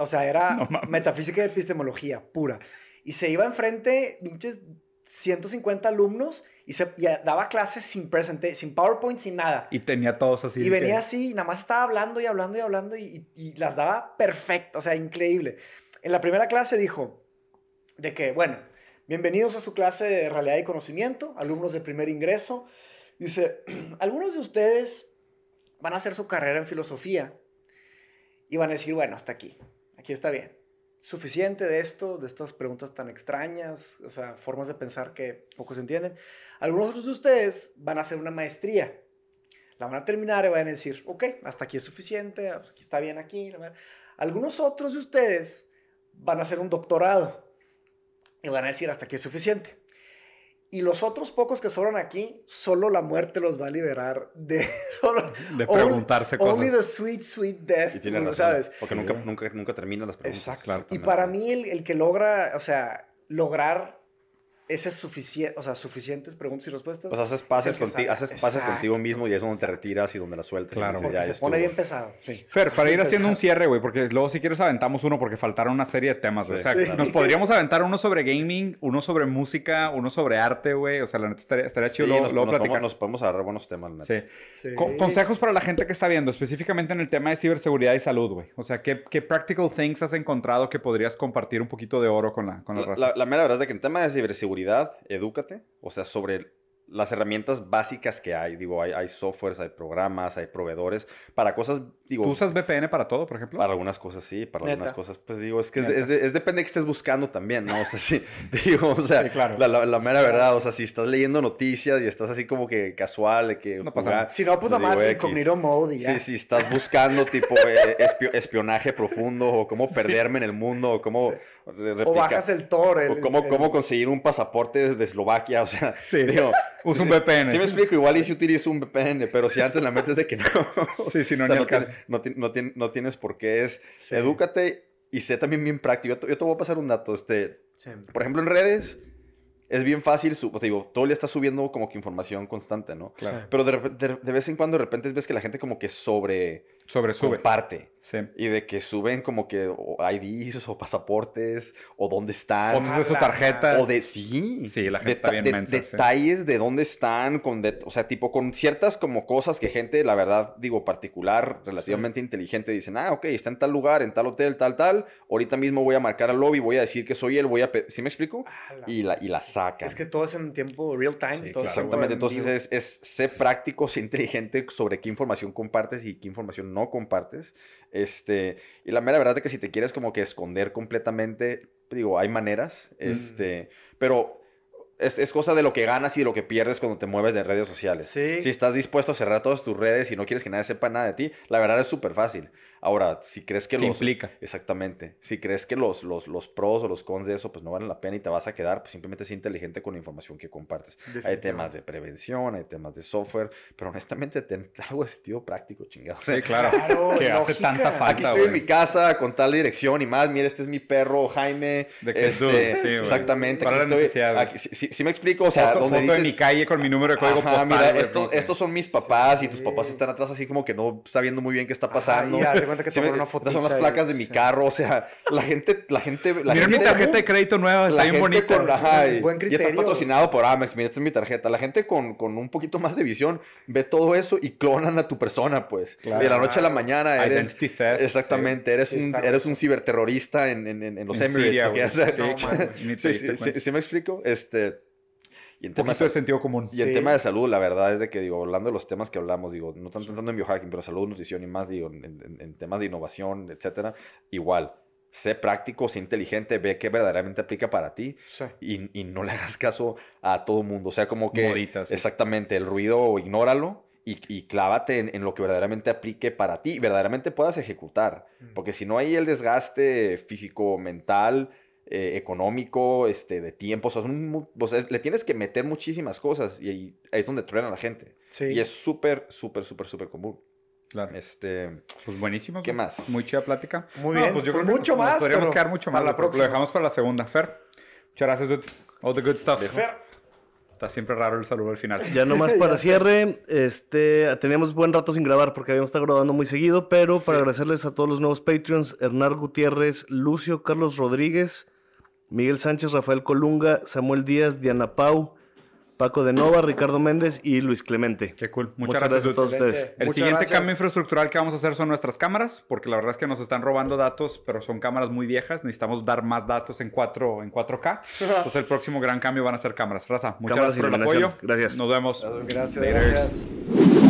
S3: O sea, era
S1: No
S3: metafísica y epistemología pura. Y se iba enfrente, pinches 150 alumnos, y, se, y daba clases sin, presente, sin PowerPoint, sin nada.
S1: Y tenía todos así.
S3: Y
S1: que-
S3: venía así, y nada más estaba hablando y hablando y hablando, y, y- y las daba perfecto, o sea, increíble. En la primera clase dijo de que, bueno, bienvenidos a su clase de realidad y conocimiento, alumnos de primer ingreso. Dice, algunos de ustedes van a hacer su carrera en filosofía y van a decir, bueno, hasta aquí, aquí está bien. Suficiente de esto, de estas preguntas tan extrañas, o sea, formas de pensar que pocos entienden. Algunos de ustedes van a hacer una maestría La van a terminar y van a decir, ok, hasta aquí es suficiente, aquí está bien aquí. la madre". Algunos otros de ustedes van a hacer un doctorado y van a decir, hasta aquí es suficiente. Y los otros pocos que sobran aquí, solo la muerte los va a liberar de... solo-
S1: De
S3: only-
S1: preguntarse
S3: Only
S1: cosas.
S3: the sweet, sweet death.
S2: Y tienes
S3: ¿no
S2: razón.
S3: ¿Sabes?
S2: Porque nunca, nunca, nunca terminan las preguntas.
S3: Exacto. Y para mí el, el que logra, o sea, lograr ese suficiente, o sea, suficientes preguntas y respuestas.
S2: Pues haces pases,
S3: sabe.
S2: haces pases
S3: Exacto,
S2: contigo mismo y es donde te retiras y donde la sueltas. y
S1: Claro.
S2: dices,
S3: Porque
S2: ya,
S3: se
S2: ya
S3: pone bien pesado. Sí.
S1: Fer, para ir haciendo un cierre, güey, porque luego si quieres aventamos uno porque faltaron una serie de temas, güey.
S2: Sí,
S1: o sea,
S2: sí.
S1: nos podríamos aventar uno sobre gaming, uno sobre música, uno sobre arte, güey. O sea, la neta estaría, estaría
S2: Sí,
S1: chido luego,
S2: nos,
S1: luego
S2: nos podemos, nos podemos agarrar buenos temas. la neta.
S1: Sí.
S3: Sí.
S1: Co- consejos para la gente que está viendo, específicamente en el tema de ciberseguridad y salud, güey. O sea, ¿qué, ¿qué practical things has encontrado que podrías compartir un poquito de oro con la, con la
S2: La,
S1: raza?
S2: la- la mera verdad es de que en tema de ciberseguridad, edúcate. O sea, sobre las herramientas básicas que hay. Digo, hay, hay softwares, hay programas, hay proveedores. Para cosas, digo...
S1: ¿Tú usas VPN para todo, por ejemplo?
S2: Para algunas cosas sí, para
S3: Neta.
S2: algunas cosas, pues digo, es que es, es es depende de qué estés buscando también, ¿no? O sea, sí, digo, o sea,
S1: Sí, claro.
S2: la, la- la mera verdad, o sea, si estás leyendo noticias y estás así como que casual, de que
S1: No pasa nada.
S3: Si no, pues
S2: pues,
S3: nada más incognito mode y ya.
S2: Sí, si estás buscando tipo eh, espio- espionaje profundo o cómo perderme en el mundo o cómo
S3: O bajas el Tor. El,
S2: o cómo,
S3: el-
S2: cómo conseguir un pasaporte de Eslovaquia, o sea,
S1: Sí.
S2: digo,
S1: Usa un VPN.
S2: Sí me explico, igual y si utilizo un VPN, pero si antes la metes de que no.
S1: Sí, sí, no,
S2: O sea,
S1: ni
S2: no, tienes, no, ti- no tien- no tienes por qué, es
S3: Sí.
S2: edúcate y sé también bien práctico. Yo te, yo te voy a pasar un dato, este,
S3: Sí.
S2: por ejemplo en redes es bien fácil, su- te digo, todo día está subiendo como que información constante, ¿no?
S1: Claro.
S2: Pero de, de- de vez en cuando de repente ves que la gente como que sobre
S1: Sobre sube.
S2: comparte.
S1: Sí.
S2: Y de que suben como que IDs o pasaportes o dónde están.
S1: Fotos de su tarjeta.
S2: O de sí.
S1: Sí, la gente está bien
S2: de-
S1: mensa, sí.
S2: Detalles de dónde están, con det- o sea, tipo con ciertas como cosas que gente, la verdad, digo, particular, relativamente inteligente, dicen, ah, ok, está en tal lugar, en tal hotel, tal, tal. Ahorita mismo voy a marcar al lobby, voy a decir que soy él, voy a... ¿Sí me explico?
S3: Ah, la-
S2: Y la, y la sacan.
S3: Es que todo es en tiempo real time.
S1: Sí,
S3: todo
S1: claro.
S3: es
S2: Exactamente,
S3: en
S2: entonces es, es ser práctico, ser inteligente sobre qué información compartes y qué información no compartes. Este, y la mera verdad es que si te quieres como que esconder completamente, digo, hay maneras, este, pero es, es cosa de lo que ganas y de lo que pierdes cuando te mueves de redes sociales.
S3: Sí.
S2: Si estás dispuesto a cerrar todas tus redes y no quieres que nadie sepa nada de ti, la verdad es súper fácil. Ahora, si crees que
S1: ¿Qué
S2: los...
S1: implica?
S2: Exactamente. Si crees que los, los, los pros o los cons de eso pues no valen la pena y te vas a quedar, pues simplemente sé inteligente con la información que compartes. Hay temas de prevención, hay temas de software, pero honestamente ten algo de sentido práctico, chingados.
S1: Sí, claro.
S3: Claro,
S1: que hace tanta falta,
S2: Aquí estoy en mi casa con tal dirección y más. Mira, este es mi perro Jaime.
S1: De que
S2: este,
S1: sí,
S2: exactamente.
S1: ¿Cuál
S2: aquí
S1: es la
S2: estoy- aquí- sí me explico, o sea,
S1: foto,
S2: donde
S1: foto de
S2: dices,
S1: mi calle con mi número de código
S2: Ajá,
S1: postal.
S2: mira, estos, son mis papás y tus papás están atrás así como que no sabiendo muy bien qué está
S3: Ajá,
S2: pasando.
S3: de cuenta que
S2: Sí
S3: una
S2: estas son las placas de mi carro, o sea, la gente, la gente, la
S1: Mira mi
S2: gente-
S1: tarjeta de crédito nueva, está
S2: la
S1: bien
S2: gente
S1: bonita.
S2: con, ajá,
S3: Es
S2: y-
S3: buen
S2: y está
S3: criterio.
S2: patrocinado por Amex, mira, esta es mi tarjeta. La gente con, con un poquito más de visión ve todo eso y clonan a tu persona, pues.
S1: Claro.
S2: De la noche a la mañana eres...
S1: Identity theft.
S2: Exactamente, eres,
S3: Sí,
S2: un,
S3: está
S2: eres un ciberterrorista en, en, en- en los
S1: En
S2: Emirates.
S1: Siria,
S3: No,
S1: te
S2: sí, sí, sí me explico. Este, y en
S1: poquito de sentido común.
S2: y en
S3: Sí.
S2: tema de salud, la verdad es de que, digo, hablando de los temas que hablamos, digo, no tanto entrando en biohacking, pero salud, nutrición y más, digo, en, en- en temas de innovación, etcétera, igual, sé práctico, sé inteligente, ve qué verdaderamente aplica para ti
S3: Sí.
S2: y, y no le hagas caso a todo mundo. O sea, como que...
S1: Moditas, sí.
S2: Exactamente, el ruido ignóralo y, y clávate en, en lo que verdaderamente aplique para ti y verdaderamente puedas ejecutar.
S3: Mm.
S2: Porque si no hay el desgaste físico, mental, eh, económico, este, de tiempo, o sea, mu- o sea, le tienes que meter muchísimas cosas y ahí, ahí es donde truena la gente.
S3: Sí.
S2: Y es súper, súper, súper, súper común.
S1: Claro.
S2: Este,
S1: Pues buenísimo.
S2: ¿Qué más?
S1: Muy chida plática.
S3: Muy
S1: No,
S3: bien.
S1: pues yo
S3: Pues
S1: creo que
S3: mucho
S1: nos
S3: más,
S1: Podríamos
S3: pero
S1: quedar mucho más.
S3: para la próxima.
S1: Lo dejamos para la segunda. Fer, muchas gracias, dude. All the good stuff.
S2: De Fer.
S1: Está siempre raro el saludo al final.
S4: Ya nomás para
S3: Ya
S4: cierre, este, teníamos buen rato sin grabar porque habíamos estado grabando muy seguido, pero para
S3: Sí.
S4: agradecerles a todos los nuevos Patreons, Hernán Gutiérrez, Lucio, Carlos Rodríguez, Miguel Sánchez, Rafael Colunga, Samuel Díaz, Diana Pau, Paco de Nova, Ricardo Méndez y Luis Clemente.
S1: Qué cool.
S4: Muchas
S1: Muchas, gracias,
S4: gracias a todos ustedes.
S1: El
S3: Muchas
S1: siguiente
S3: gracias.
S1: cambio infraestructural que vamos a hacer son nuestras cámaras, porque la verdad es que nos están robando datos, pero son cámaras muy viejas. Necesitamos dar más datos en, 4, en 4K. Entonces el próximo gran cambio van a ser cámaras. Raza, muchas
S4: Cámaras
S1: gracias por el apoyo.
S4: Gracias.
S1: Nos vemos.
S3: Gracias, gracias.